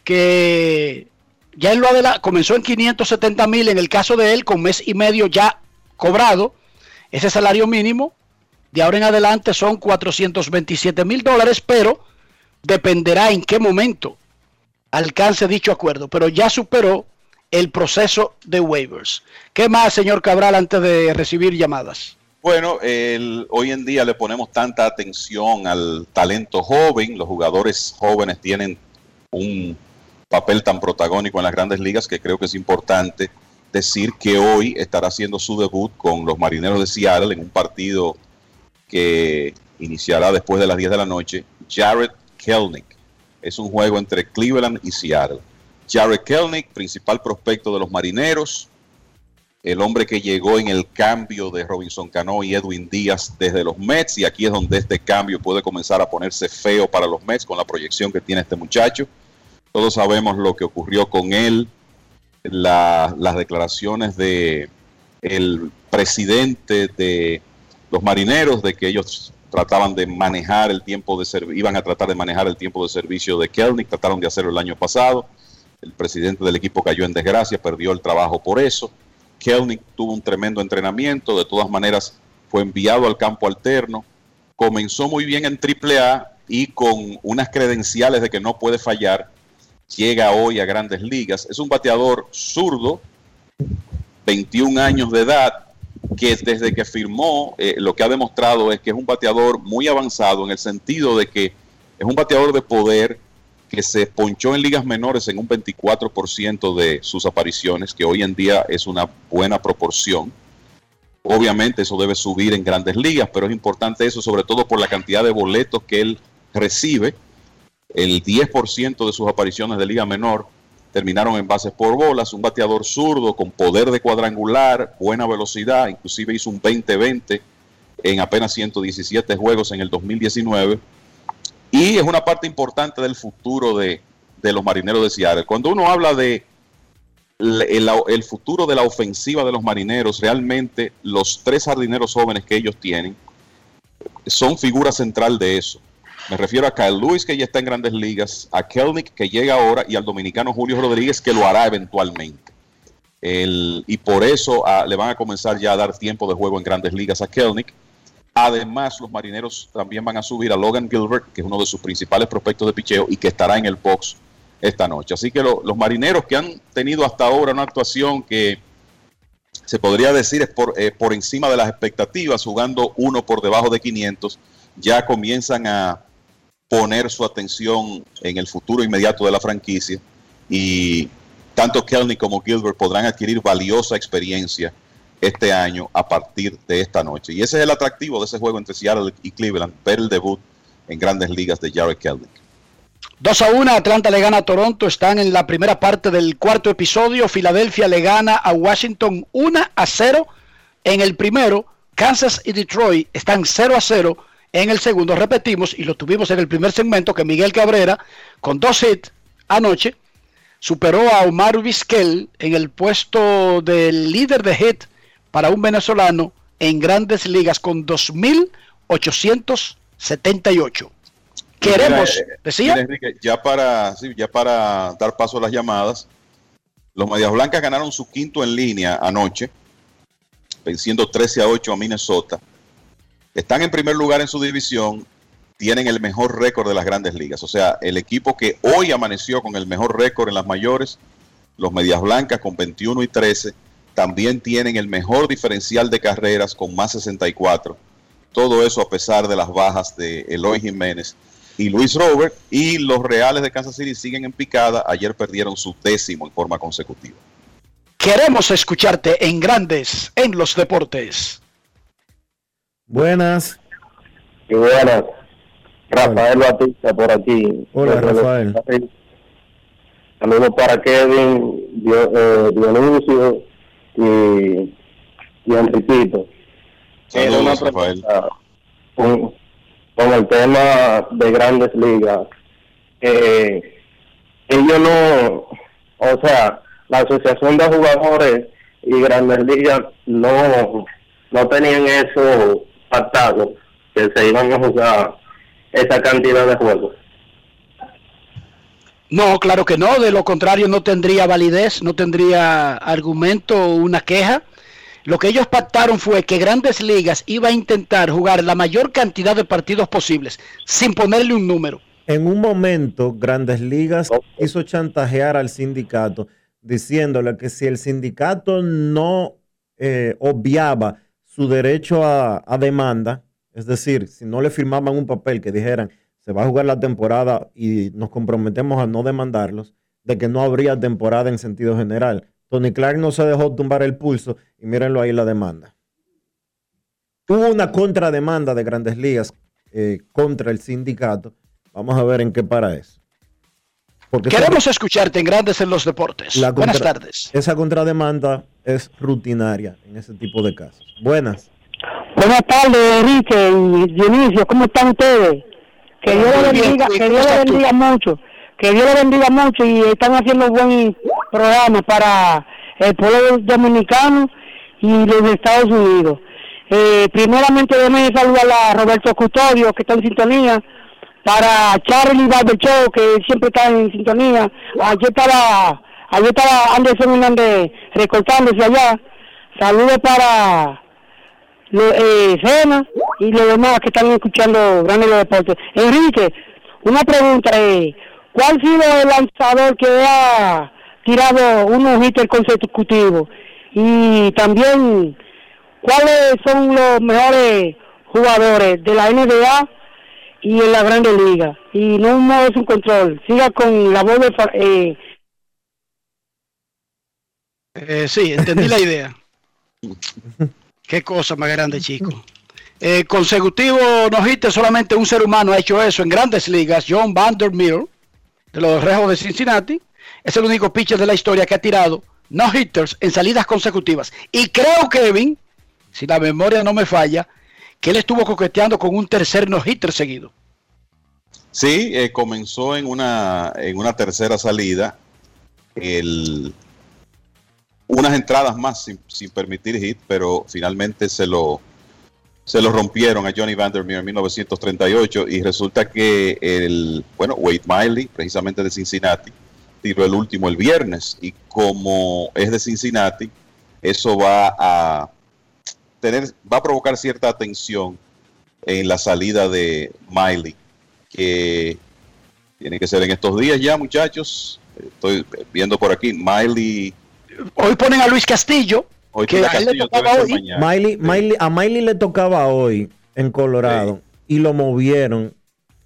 que ya él lo comenzó en 570 mil en el caso de él, con mes y medio ya cobrado. Ese salario mínimo de ahora en adelante son 427 mil dólares, pero dependerá en qué momento alcance dicho acuerdo, pero ya superó el proceso de waivers. ¿Qué más, señor Cabral, antes de recibir llamadas? Bueno, el- hoy en día le ponemos tanta atención al talento joven. Los jugadores jóvenes tienen un papel tan protagónico en las grandes ligas que creo que es importante decir que hoy estará haciendo su debut con los Marineros de Seattle en un partido que iniciará después de las 10 de la noche. Jared Kelnick. Es un juego entre Cleveland y Seattle. Jared Kelnick, principal prospecto de los Marineros, el hombre que llegó en el cambio de Robinson Cano y Edwin Díaz desde los Mets, y aquí es donde este cambio puede comenzar a ponerse feo para los Mets con la proyección que tiene este muchacho. Todos sabemos lo que ocurrió con él, la- las declaraciones de el presidente de los marineros de que ellos trataban de manejar el tiempo de servicio, iban a tratar de manejar el tiempo de servicio de Kelnick, trataron de hacerlo el año pasado. El presidente del equipo cayó en desgracia, perdió el trabajo por eso. Kelnick tuvo un tremendo entrenamiento, de todas maneras fue enviado al campo alterno, comenzó muy bien en AAA y con unas credenciales de que no puede fallar, llega hoy a grandes ligas. Es un bateador zurdo, 21 años de edad, que desde que firmó eh, lo que ha demostrado es que es un bateador muy avanzado en el sentido de que es un bateador de poder que se ponchó en ligas menores en un 24% de sus apariciones, que hoy en día es una buena proporción. Obviamente eso debe subir en grandes ligas, pero es importante eso sobre todo por la cantidad de boletos que él recibe. El 10% de sus apariciones de liga menor terminaron en bases por bolas, un bateador zurdo con poder de cuadrangular, buena velocidad, inclusive hizo un 20-20 en apenas 117 juegos en el 2019 y es una parte importante del futuro de, de los marineros de Seattle. Cuando uno habla de el, futuro de la ofensiva de los marineros, realmente los tres jardineros jóvenes que ellos tienen son figura central de eso. Me refiero a Kyle Lewis, que ya está en grandes ligas, a Kelnick, que llega ahora, y al dominicano Julio Rodríguez, que lo hará eventualmente. El- y por eso ah, le van a comenzar ya a dar tiempo de juego en grandes ligas a Kelnick. Además, los marineros también van a subir a Logan Gilbert, que es uno de sus principales prospectos de picheo y que estará en el box esta noche. Así que lo- los marineros que han tenido hasta ahora una actuación que se podría decir es por, eh, por encima de las expectativas, jugando uno por debajo de 500, ya comienzan a poner su atención en el futuro inmediato de la franquicia y tanto Kelly como Gilbert podrán adquirir valiosa experiencia este año a partir de esta noche. Y ese es el atractivo de ese juego entre Seattle y Cleveland, ver el debut en grandes ligas de Jared Kelnick. 2 a 1, Atlanta le gana a Toronto, están en la primera parte del cuarto episodio, Filadelfia le gana a Washington 1 a 0 en el primero, Kansas y Detroit están 0 a 0 en el segundo, repetimos, y lo tuvimos en el primer segmento, que Miguel Cabrera, con dos hits anoche, superó a Omar Vizquel en el puesto del líder de hit para un venezolano en grandes ligas con 2.878. Queremos, Mira, eh, decía. mira, Enrique, ya para, sí, ya para dar paso a las llamadas, los Medias Blancas ganaron su quinto en línea anoche, venciendo 13 a 8 a Minnesota. Están en primer lugar en su división, tienen el mejor récord de las grandes ligas. O sea, el equipo que hoy amaneció con el mejor récord en las mayores, los Medias Blancas con 21 y 13, también tienen el mejor diferencial de carreras con más 64. Todo eso a pesar de las bajas de Eloy Jiménez y Luis Robert. Y los Reales de Kansas City siguen en picada. Ayer perdieron su décimo en forma consecutiva. Queremos escucharte en Grandes en los Deportes. Buenas. Y buenas. Rafael Batista por aquí. Hola, Rafael. Saludos para Kevin, eh, Dionisio y, y Enriquito. Saludos, una Rafael. con el tema de grandes ligas. Eh, ellos no, o sea, la asociación de jugadores y grandes ligas no, no tenían eso pactado, que se iban a jugar esa cantidad de juegos. No, claro que no, de lo contrario no tendría validez, no tendría argumento o una queja. Lo que ellos pactaron fue que Grandes Ligas iba a intentar jugar la mayor cantidad de partidos posibles, sin ponerle un número. En un momento, Grandes Ligas hizo chantajear al sindicato diciéndole que si el sindicato no eh, obviaba su derecho a, demanda, es decir, si no le firmaban un papel que dijeran se va a jugar la temporada y nos comprometemos a no demandarlos, de que no habría temporada en sentido general. Tony Clark no se dejó tumbar el pulso y mírenlo ahí la demanda. Hubo una contrademanda de grandes ligas eh, contra el sindicato. Vamos a ver en qué para eso. Porque Queremos escucharte en Grandes en los Deportes. Buenas tardes. Esa contrademanda es rutinaria en ese tipo de casos. Buenas. Buenas tardes, Enrique y Dionisio. ¿Cómo están ustedes? Que Dios le bendiga, que Dios le bendiga mucho, que Dios le bendiga mucho y están haciendo buen programa para el pueblo dominicano y los Estados Unidos. Eh, primeramente déjeme saludar a Roberto Custodio que está en sintonía, para Charlie Show que siempre está en sintonía. Ayer estaba, ayer estaba Anderson Hernández recortándose allá. Saludos para eh, Cena y los demás que están escuchando Grandes Deportes. Enrique, una pregunta, eh, ¿cuál ha sido el lanzador que ha tirado unos hitters consecutivos? Y también, ¿cuáles son los mejores jugadores de la NBA y en la Grande Liga? Y no es un control, siga con la voz de... Eh, eh, sí, entendí la idea. Qué cosa más grande, chico. Eh, consecutivo no hits, solamente un ser humano ha hecho eso en grandes ligas. John Vandermeer, de los Rejos de Cincinnati, es el único pitcher de la historia que ha tirado no hitters en salidas consecutivas. Y creo, Kevin, si la memoria no me falla, que él estuvo coqueteando con un tercer no hitter seguido. Sí, eh, comenzó en una, en una tercera salida. Unas entradas más sin, permitir hit, pero finalmente se lo, se lo rompieron a Johnny Vandermeer en 1938 y resulta que el, bueno, Wade Miley, precisamente de Cincinnati, tiró el último el viernes y como es de Cincinnati, eso va a tener, va a provocar cierta atención en la salida de Miley, que tiene que ser en estos días ya, muchachos. Estoy viendo por aquí, Miley hoy ponen a Luis Castillo. que a, le tocaba hoy. a Miley le tocaba hoy en Colorado y lo movieron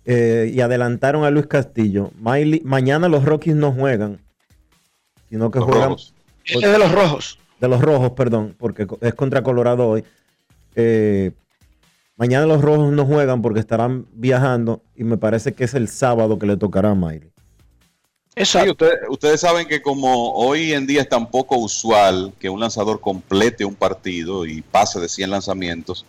eh, y adelantaron a Luis Castillo. mañana los Rockies no juegan, sino que juegan. de los rojos. De los rojos, perdón, porque es contra Colorado hoy. Eh, mañana los rojos no juegan porque estarán viajando y me parece que es el sábado que le tocará a Miley. Sí, ustedes, saben que como hoy en día es tan poco usual que un lanzador complete un partido y pase de 100 lanzamientos,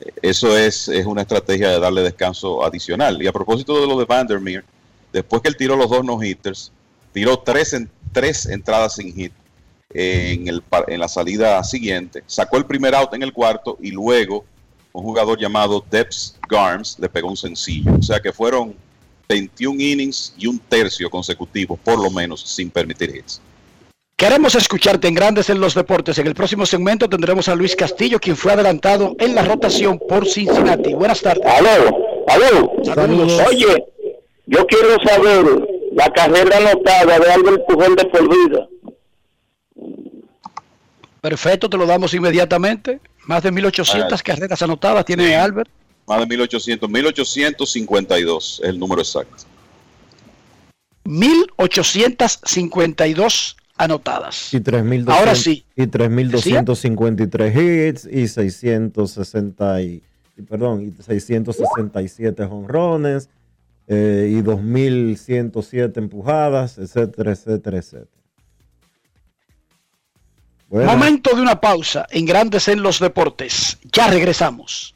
eh, eso es, es una estrategia de darle descanso adicional. Y a propósito de lo de Vandermeer, después que él tiró los dos no-hitters, tiró tres, en, tres entradas sin hit en, el, en la salida siguiente, sacó el primer out en el cuarto y luego un jugador llamado Debs Garms le pegó un sencillo. O sea que fueron 21 innings y un tercio consecutivo, por lo menos, sin permitir hits. Queremos escucharte en Grandes en los Deportes. En el próximo segmento tendremos a Luis Castillo, quien fue adelantado en la rotación por Cincinnati. Buenas tardes. Aló, aló. Saludos. Oye, yo quiero saber la carrera anotada de Albert Pujol de por vida. Perfecto, te lo damos inmediatamente. Más de 1800 carreras anotadas tiene Albert. Más de 1800, 1852 es el número exacto. 1852 anotadas. Y 3200, Ahora sí. Y 3253 hits y 660 y, perdón, y 667 honrones eh, y 2107 empujadas, etcétera, etcétera, etcétera. Momento de una pausa en Grandes en los Deportes. Ya regresamos.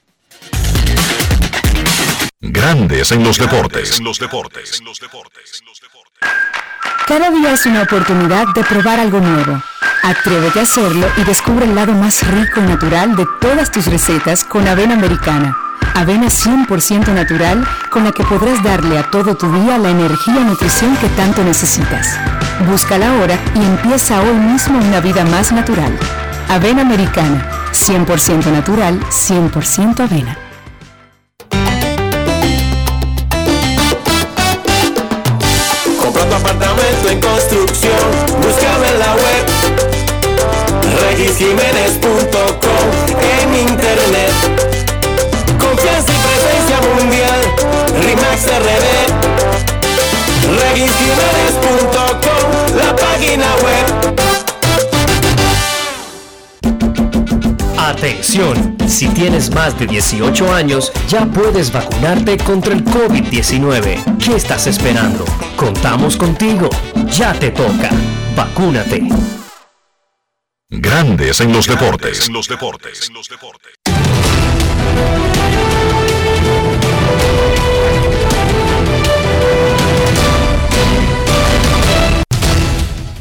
Grandes en los deportes. Cada día es una oportunidad de probar algo nuevo. Atrévete a hacerlo y descubre el lado más rico y natural de todas tus recetas con avena americana. Avena 100% natural con la que podrás darle a todo tu día la energía y nutrición que tanto necesitas. Búscala ahora y empieza hoy mismo una vida más natural. Avena Americana, 100% natural, 100% avena. Compra tu apartamento en construcción, búscalo en la web, regisjiménez.com en internet Atención, si tienes más de 18 años, ya puedes vacunarte contra el COVID-19. ¿Qué estás esperando? Contamos contigo. Ya te toca. Vacúnate. Grandes en los deportes. los deportes. los deportes.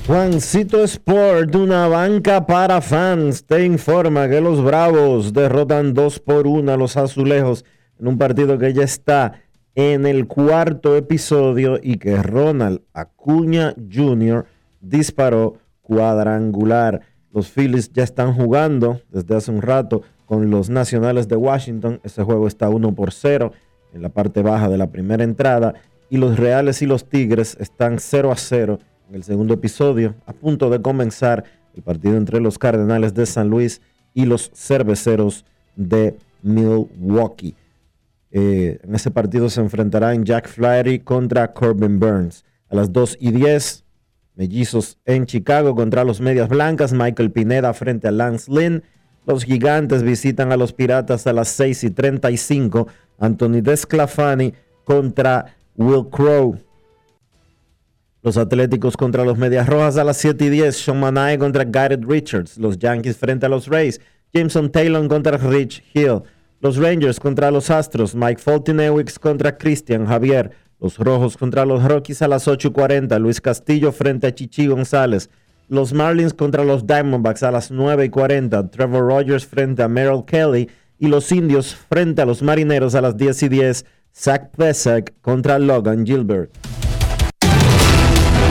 Juancito Sport, una banca para fans, te informa que los Bravos derrotan 2 por 1 a los Azulejos en un partido que ya está en el cuarto episodio y que Ronald Acuña Jr. disparó cuadrangular. Los Phillies ya están jugando desde hace un rato con los Nacionales de Washington. Ese juego está 1 por 0 en la parte baja de la primera entrada. Y los Reales y los Tigres están 0 a 0 en el segundo episodio, a punto de comenzar el partido entre los Cardenales de San Luis y los Cerveceros de Milwaukee. Eh, en ese partido se enfrentarán Jack Flaherty contra Corbin Burns. A las 2 y 10, Mellizos en Chicago contra los Medias Blancas, Michael Pineda frente a Lance Lynn. Los Gigantes visitan a los Piratas a las 6 y 35, Anthony Desclafani contra Will Crow. Los Atléticos contra los Medias Rojas a las 7 y 10. Sean Manae contra Garrett Richards. Los Yankees frente a los Rays. Jameson Taylor contra Rich Hill. Los Rangers contra los Astros. Mike Fultonewicz contra Christian Javier. Los Rojos contra los Rockies a las 8.40. Luis Castillo frente a Chichi González. Los Marlins contra los Diamondbacks a las 9.40. Trevor Rogers frente a Merrill Kelly. Y los Indios frente a los Marineros a las 10 y 10. Zach Pesek contra Logan Gilbert.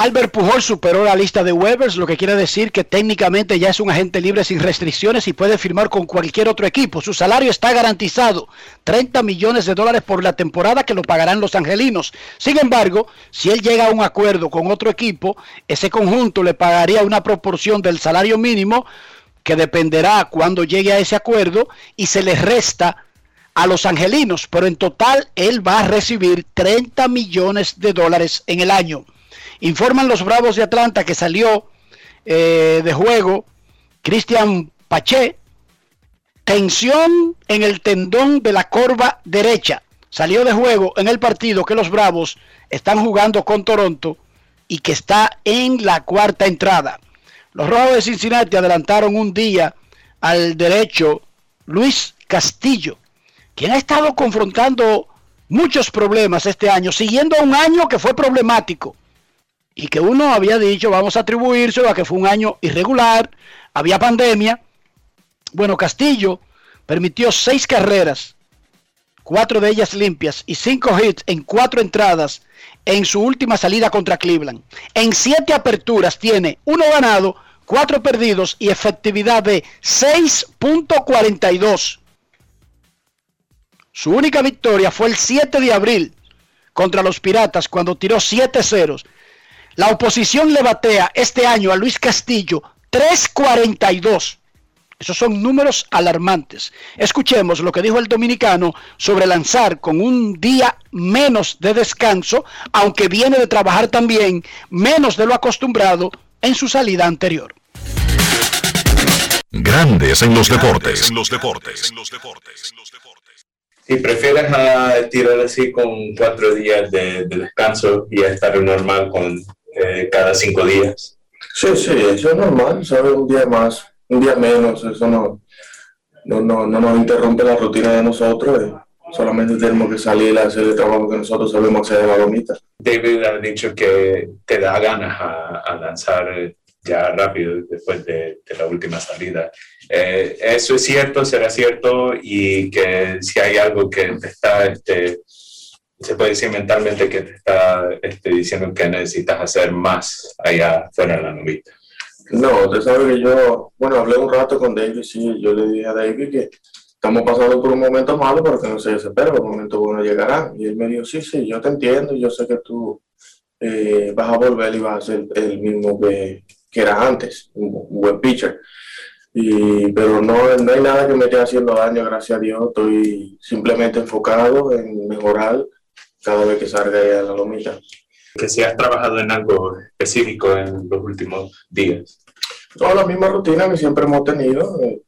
Albert Pujol superó la lista de Webers, lo que quiere decir que técnicamente ya es un agente libre sin restricciones y puede firmar con cualquier otro equipo. Su salario está garantizado, 30 millones de dólares por la temporada que lo pagarán los angelinos. Sin embargo, si él llega a un acuerdo con otro equipo, ese conjunto le pagaría una proporción del salario mínimo que dependerá cuando llegue a ese acuerdo y se le resta a los angelinos, pero en total él va a recibir 30 millones de dólares en el año. Informan los Bravos de Atlanta que salió eh, de juego Cristian Pache, tensión en el tendón de la corva derecha. Salió de juego en el partido que los Bravos están jugando con Toronto y que está en la cuarta entrada. Los Rojos de Cincinnati adelantaron un día al derecho Luis Castillo, quien ha estado confrontando muchos problemas este año, siguiendo un año que fue problemático y que uno había dicho vamos a atribuírselo a que fue un año irregular, había pandemia. Bueno, Castillo permitió seis carreras, cuatro de ellas limpias y cinco hits en cuatro entradas en su última salida contra Cleveland. En siete aperturas tiene uno ganado, cuatro perdidos y efectividad de 6.42. Su única victoria fue el 7 de abril contra los Piratas cuando tiró 7 ceros. La oposición le batea este año a Luis Castillo 3.42. Esos son números alarmantes. Escuchemos lo que dijo el dominicano sobre lanzar con un día menos de descanso, aunque viene de trabajar también menos de lo acostumbrado en su salida anterior. Grandes en los deportes. los deportes. los deportes. Si prefieres a tirar así con cuatro días de, de descanso y estar normal con eh, cada cinco días. Sí, sí, eso es normal, ¿sabes? Un día más, un día menos, eso no, no, no, no nos interrumpe la rutina de nosotros. eh. Solamente tenemos que salir a hacer el trabajo que nosotros sabemos hacer de la lomita. David ha dicho que te da ganas a, a lanzar ya rápido después de, de la última salida. Eh, ¿Eso es cierto? ¿Será cierto? Y que si hay algo que te está, este, se puede decir mentalmente que te está este, diciendo que necesitas hacer más allá fuera de la novita. No, usted sabe que yo, bueno, hablé un rato con David, sí, yo le dije a David que estamos pasando por un momento malo, pero que no se desespere, los momentos buenos llegarán. Y él me dijo, sí, sí, yo te entiendo, yo sé que tú eh, vas a volver y vas a ser el mismo que, que era antes, un buen pitcher. Y, pero no, no hay nada que me esté haciendo daño, gracias a Dios, estoy simplemente enfocado en mejorar cada vez que salga ahí a la lomita. Que si has trabajado en algo específico en los últimos días. No, la misma rutina que siempre hemos tenido, eh,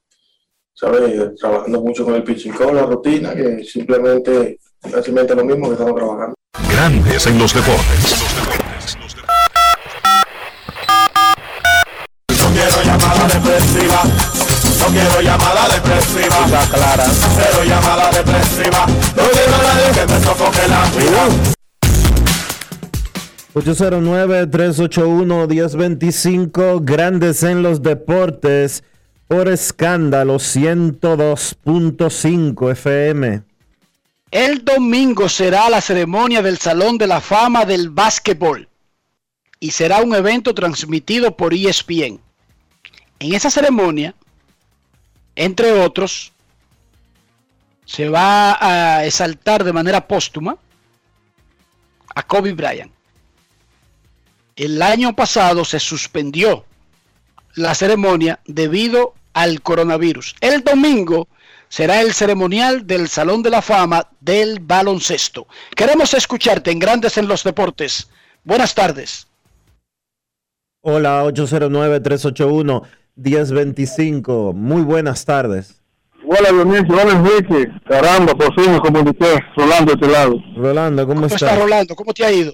¿sabes? Trabajando mucho con el pitching coach, la rutina, que simplemente, simplemente lo mismo que estamos trabajando. Grandes en los deportes. Quiero llamada depresiva. clara. Cero llamada depresiva. No quiero a nadie que me sofoque la vida. 809-381-1025, Grandes en los Deportes, por escándalo 102.5 FM. El domingo será la ceremonia del Salón de la Fama del Básquetbol y será un evento transmitido por ESPN. En esa ceremonia, entre otros, se va a exaltar de manera póstuma a Kobe Bryant. El año pasado se suspendió la ceremonia debido al coronavirus. El domingo será el ceremonial del Salón de la Fama del baloncesto. Queremos escucharte en Grandes en los Deportes. Buenas tardes. Hola, 809-381-1025. Muy buenas tardes. Hola Dionisio, hola Enrique. Caramba, por fin me comuniqué. Rolando de este lado. Rolando, ¿cómo, ¿Cómo estás? está Rolando? ¿Cómo te ha ido?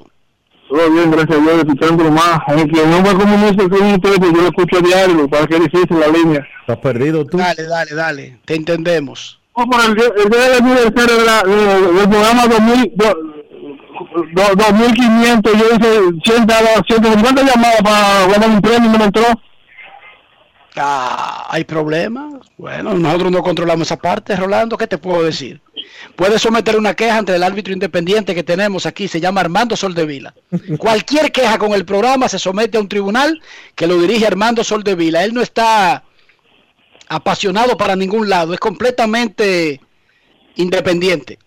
Todo bien, gracias a Dios, escuchándolo más. Aunque no me comunico con ustedes, yo lo escucho a diario, para que es difícil la línea. ¿Estás perdido tú? Dale, dale, dale. Te entendemos. No, por el, el día del aniversario de la- de- del programa 2000, do- do- 2500, yo hice 100, 150 llamadas para ganar un premio y no me entró. Ah, ¿Hay problemas? Bueno, nosotros no controlamos esa parte, Rolando. ¿Qué te puedo decir? Puedes someter una queja ante el árbitro independiente que tenemos aquí, se llama Armando Soldevila. Cualquier queja con el programa se somete a un tribunal que lo dirige Armando Soldevila. Él no está apasionado para ningún lado, es completamente independiente.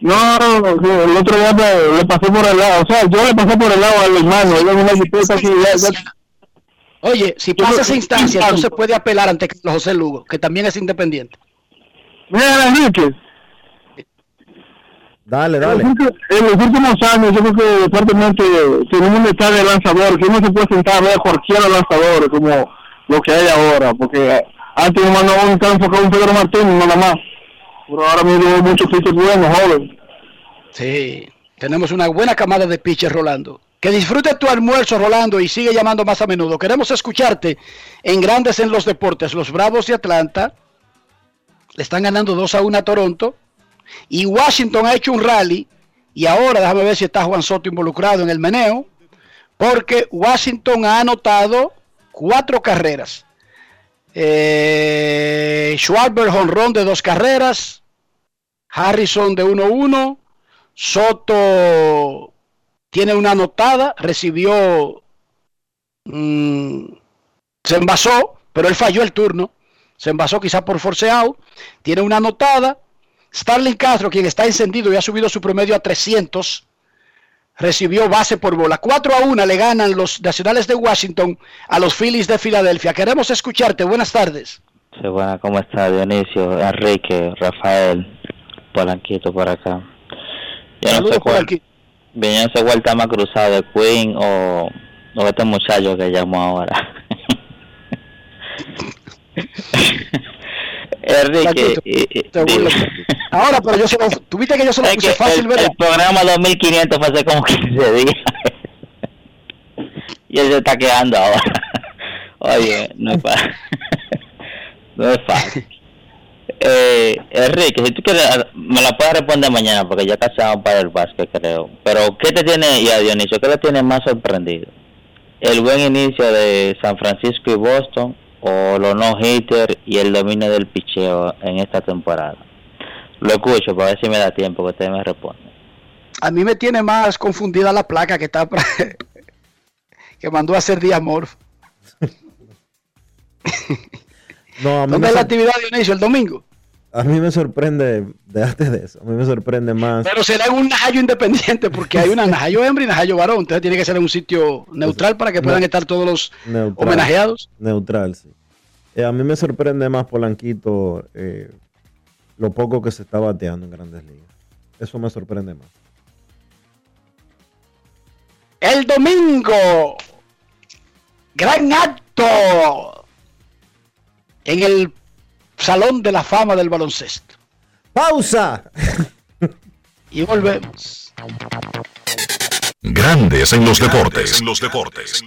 No, el otro día me- le pasé por el lado, o sea, yo le pasé por el lado al hermano, ella una jipeta aquí, ya, ya- Oye, si pasa esa instancia, entonces puede apelar ante Carlos José Lugo, que también es independiente. Mira, Enrique, Dale, en dale. los, últimos, en los últimos años yo creo que departamento tenemos un estado de lanzadores, que uno se puede sentar a ver cualquier lanzadores como lo que hay ahora, porque antes nomás no estaba enfocado en Pedro Martínez, nada más, pero ahora mismo hay muchos pitchers buenos, jóvenes. Sí, tenemos una buena camada de pitchers, Rolando. Que disfrute tu almuerzo, Rolando, y sigue llamando más a menudo. Queremos escucharte en Grandes en los Deportes. Los Bravos de Atlanta le están ganando 2 a 1 a Toronto. Y Washington ha hecho un rally. Y ahora déjame ver si está Juan Soto involucrado en el meneo. Porque Washington ha anotado cuatro carreras. Eh, Schwarber honrón de dos carreras. Harrison de 1-1. Soto tiene una anotada, recibió, mm, se envasó, pero él falló el turno, se envasó quizá por forceado, tiene una anotada. Starling Castro, quien está encendido y ha subido su promedio a 300, recibió base por bola. 4 a 1 le ganan los Nacionales de Washington a los Phillies de Filadelfia. Queremos escucharte. Buenas tardes. Sí, bueno, ¿cómo está Dionisio, Enrique, Rafael, Polanquito por acá? Yo no Saludos, sé cuál, Polanquito. Cuál está más cruzado, de Queen o, o este muchacho que llamó ahora. Enrique, dime. Ahora, pero yo se lo, tuviste que yo se lo Es puse fácil, el, ¿verdad? el programa 2500 fue hace como 15 días. y él se está quedando ahora. Oye, no es fácil. no es fácil. Eh, Enrique, si tú quieres, me la puedes responder mañana porque ya casi vamos para el básquet, creo. Pero, ¿qué te tiene, y a Dionisio, qué le tiene más sorprendido? ¿El buen inicio de San Francisco y Boston o los no-hitter y el dominio del picheo en esta temporada? Lo escucho para ver si me da tiempo que usted me responde. A mí me tiene más confundida la placa que está que mandó a hacer Diamorf. No, a mí ¿Dónde me es la actividad Dionisio? ¿El domingo? A mí me sorprende, déjate de eso, a mí me sorprende más. Pero será en un Najayo independiente porque hay una Najayo hembra y Najayo varón. Entonces tiene que ser en un sitio neutral para que puedan estar todos los Neutral. homenajeados. Neutral, sí. Eh, a mí me sorprende más Polanquito eh, lo poco que se está bateando en grandes ligas. Eso me sorprende más. El domingo, gran acto en el Salón de la Fama del Baloncesto. ¡Pausa! Y volvemos. Grandes en los deportes. En los deportes. En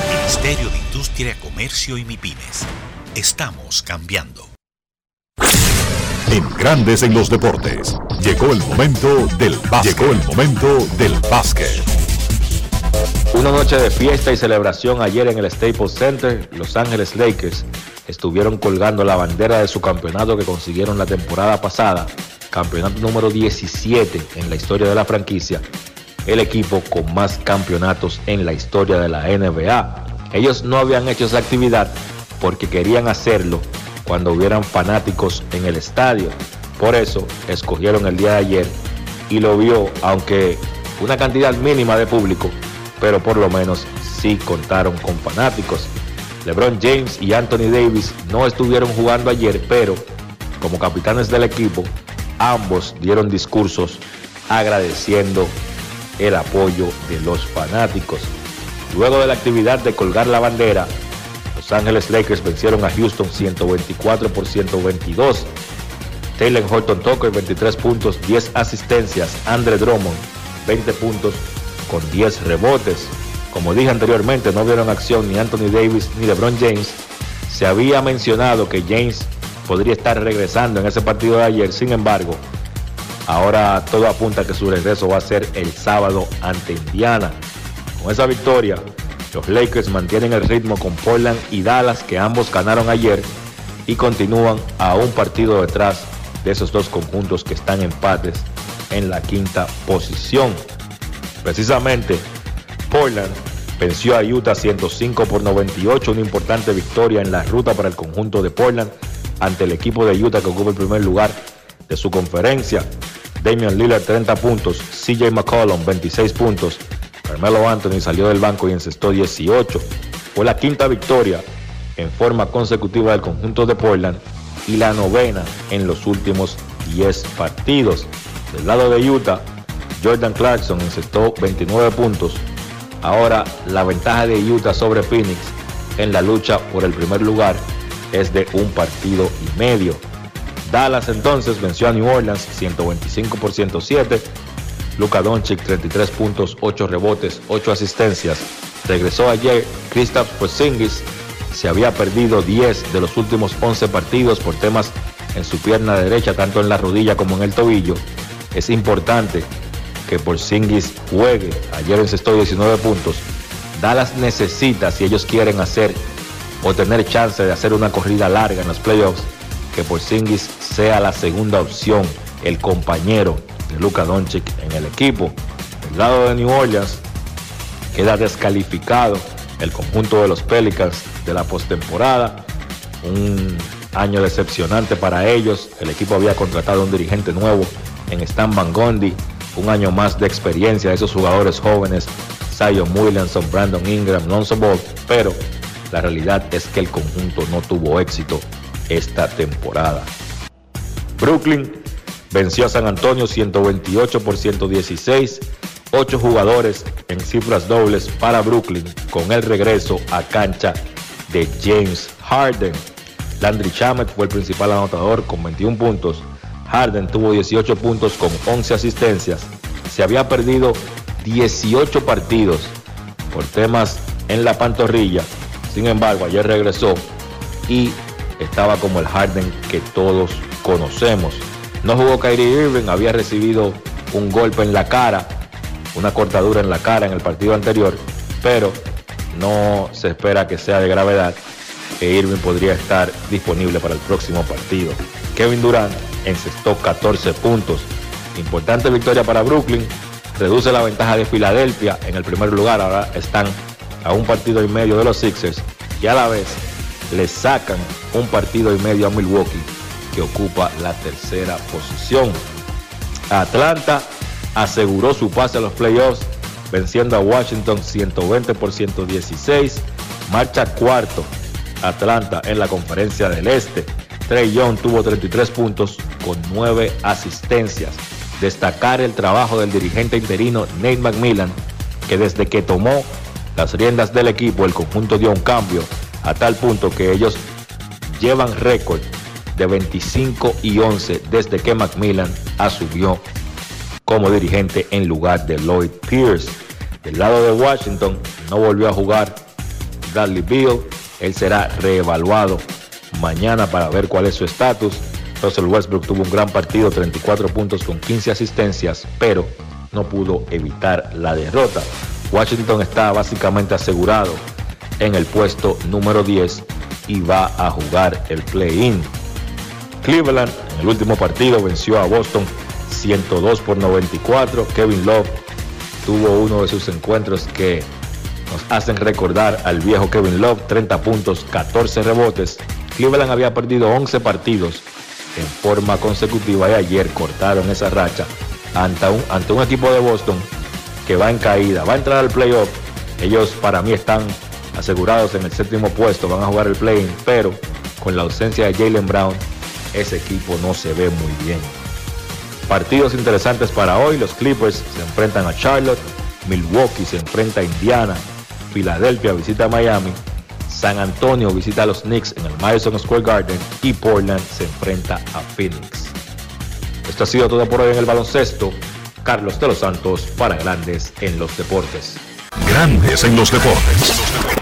Ministerio de Industria, Comercio y MIPIMES. Estamos cambiando. En Grandes en los deportes. Llegó el momento del básquet. Llegó el momento del básquet. Una noche de fiesta y celebración ayer en el Staples Center, Los Ángeles Lakers estuvieron colgando la bandera de su campeonato que consiguieron la temporada pasada, campeonato número 17 en la historia de la franquicia, el equipo con más campeonatos en la historia de la NBA. Ellos no habían hecho esa actividad porque querían hacerlo cuando hubieran fanáticos en el estadio. Por eso escogieron el día de ayer y lo vio, aunque una cantidad mínima de público, pero por lo menos sí contaron con fanáticos. LeBron James y Anthony Davis no estuvieron jugando ayer, pero como capitanes del equipo, ambos dieron discursos agradeciendo el apoyo de los fanáticos. Luego de la actividad de colgar la bandera, Los Ángeles Lakers vencieron a Houston 124 por 122. Taylor Horton Tucker 23 puntos, 10 asistencias. Andre Drummond 20 puntos con 10 rebotes. Como dije anteriormente, no vieron acción ni Anthony Davis ni LeBron James. Se había mencionado que James podría estar regresando en ese partido de ayer. Sin embargo, ahora todo apunta a que su regreso va a ser el sábado ante Indiana. Con esa victoria, los Lakers mantienen el ritmo con Portland y Dallas, que ambos ganaron ayer, y continúan a un partido detrás de esos dos conjuntos que están empates en la quinta posición. Precisamente, Portland venció a Utah 105 por 98, una importante victoria en la ruta para el conjunto de Portland ante el equipo de Utah que ocupa el primer lugar de su conferencia. Damian Lillard 30 puntos, CJ McCollum 26 puntos, Carmelo Anthony salió del banco y encestó 18. Fue la quinta victoria en forma consecutiva del conjunto de Portland y la novena en los últimos 10 partidos. Del lado de Utah, Jordan Clarkson encestó 29 puntos. Ahora la ventaja de Utah sobre Phoenix en la lucha por el primer lugar es de un partido y medio. Dallas entonces venció a New Orleans 125 por 107. Luka Doncic 33 puntos, 8 rebotes, 8 asistencias. Regresó ayer Kristaps Porzingis, se había perdido 10 de los últimos 11 partidos por temas en su pierna derecha, tanto en la rodilla como en el tobillo. Es importante que Porzingis juegue. Ayer encestó 19 puntos. Dallas necesita, si ellos quieren hacer o tener chance de hacer una corrida larga en los playoffs, que Porzingis sea la segunda opción, el compañero de Luka Doncic en el equipo. El lado de New Orleans queda descalificado el conjunto de los Pelicans de la postemporada. Un año decepcionante para ellos. El equipo había contratado un dirigente nuevo en Stan Van Gondi. Un año más de experiencia de esos jugadores jóvenes. Zion Williamson, Brandon Ingram, Lonzo Ball. Pero la realidad es que el conjunto no tuvo éxito esta temporada. Brooklyn venció a San Antonio 128 por 116. Ocho jugadores en cifras dobles para Brooklyn con el regreso a cancha de James Harden. Landry Shamet fue el principal anotador con 21 puntos. Harden tuvo 18 puntos con 11 asistencias. Se había perdido 18 partidos por temas en la pantorrilla. Sin embargo, ayer regresó y estaba como el Harden que todos conocemos. No jugó Kyrie Irving, había recibido un golpe en la cara, una cortadura en la cara en el partido anterior, pero no se espera que sea de gravedad e Irving podría estar disponible para el próximo partido. Kevin Durant encestó 14 puntos. Importante victoria para Brooklyn. Reduce la ventaja de Filadelfia en el primer lugar. Ahora están a un partido y medio de los Sixers y a la vez le sacan un partido y medio a Milwaukee que ocupa la tercera posición. Atlanta aseguró su pase a los playoffs venciendo a Washington 120 por 116. Marcha cuarto Atlanta en la conferencia del Este. Trey Young tuvo 33 puntos con 9 asistencias. Destacar el trabajo del dirigente interino Nate McMillan, que desde que tomó las riendas del equipo, el conjunto dio un cambio a tal punto que ellos llevan récord de 25 y 11 desde que McMillan asumió como dirigente en lugar de Lloyd Pierce. Del lado de Washington no volvió a jugar Bradley Beal, él será reevaluado mañana para ver cuál es su estatus. Russell Westbrook tuvo un gran partido, 34 puntos con 15 asistencias, pero no pudo evitar la derrota. Washington está básicamente asegurado en el puesto número 10 y va a jugar el play-in. Cleveland en el último partido venció a Boston 102 por 94. Kevin Love tuvo uno de sus encuentros que nos hacen recordar al viejo Kevin Love, 30 puntos, 14 rebotes. Cleveland había perdido 11 partidos en forma consecutiva y ayer cortaron esa racha ante un, ante un equipo de Boston que va en caída, va a entrar al playoff. Ellos para mí están asegurados en el séptimo puesto, van a jugar el play-in, pero con la ausencia de Jalen Brown, ese equipo no se ve muy bien. Partidos interesantes para hoy, los Clippers se enfrentan a Charlotte, Milwaukee se enfrenta a Indiana, Filadelfia visita a Miami, San Antonio visita a los Knicks en el Madison Square Garden y Portland se enfrenta a Phoenix. Esto ha sido todo por hoy en el baloncesto. Carlos de los Santos para Grandes en los Deportes. Grandes en los deportes.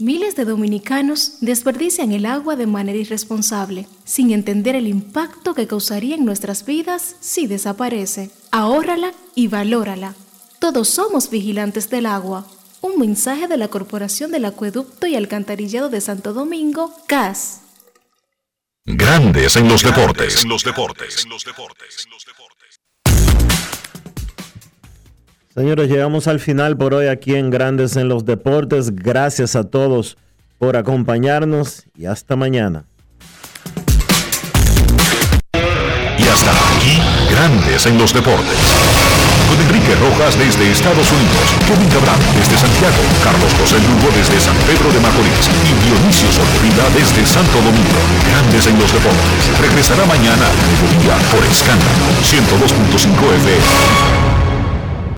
Miles de dominicanos desperdician el agua de manera irresponsable, sin entender el impacto que causaría en nuestras vidas si desaparece. Ahórrala y valórala. Todos somos vigilantes del agua. Un mensaje de la Corporación del Acueducto y Alcantarillado de Santo Domingo, CAS. Grandes en los deportes. los deportes. Señores, llegamos al final por hoy aquí en Grandes en los Deportes. Gracias a todos por acompañarnos y hasta mañana. Y hasta aquí, Grandes en los Deportes. Con Enrique Rojas desde Estados Unidos, Kevin Cabral desde Santiago, Carlos José Lugo desde San Pedro de Macorís y Dionisio Solterida desde Santo Domingo. Grandes en los Deportes. Regresará mañana a mediodía por Escándalo 102.5 FM.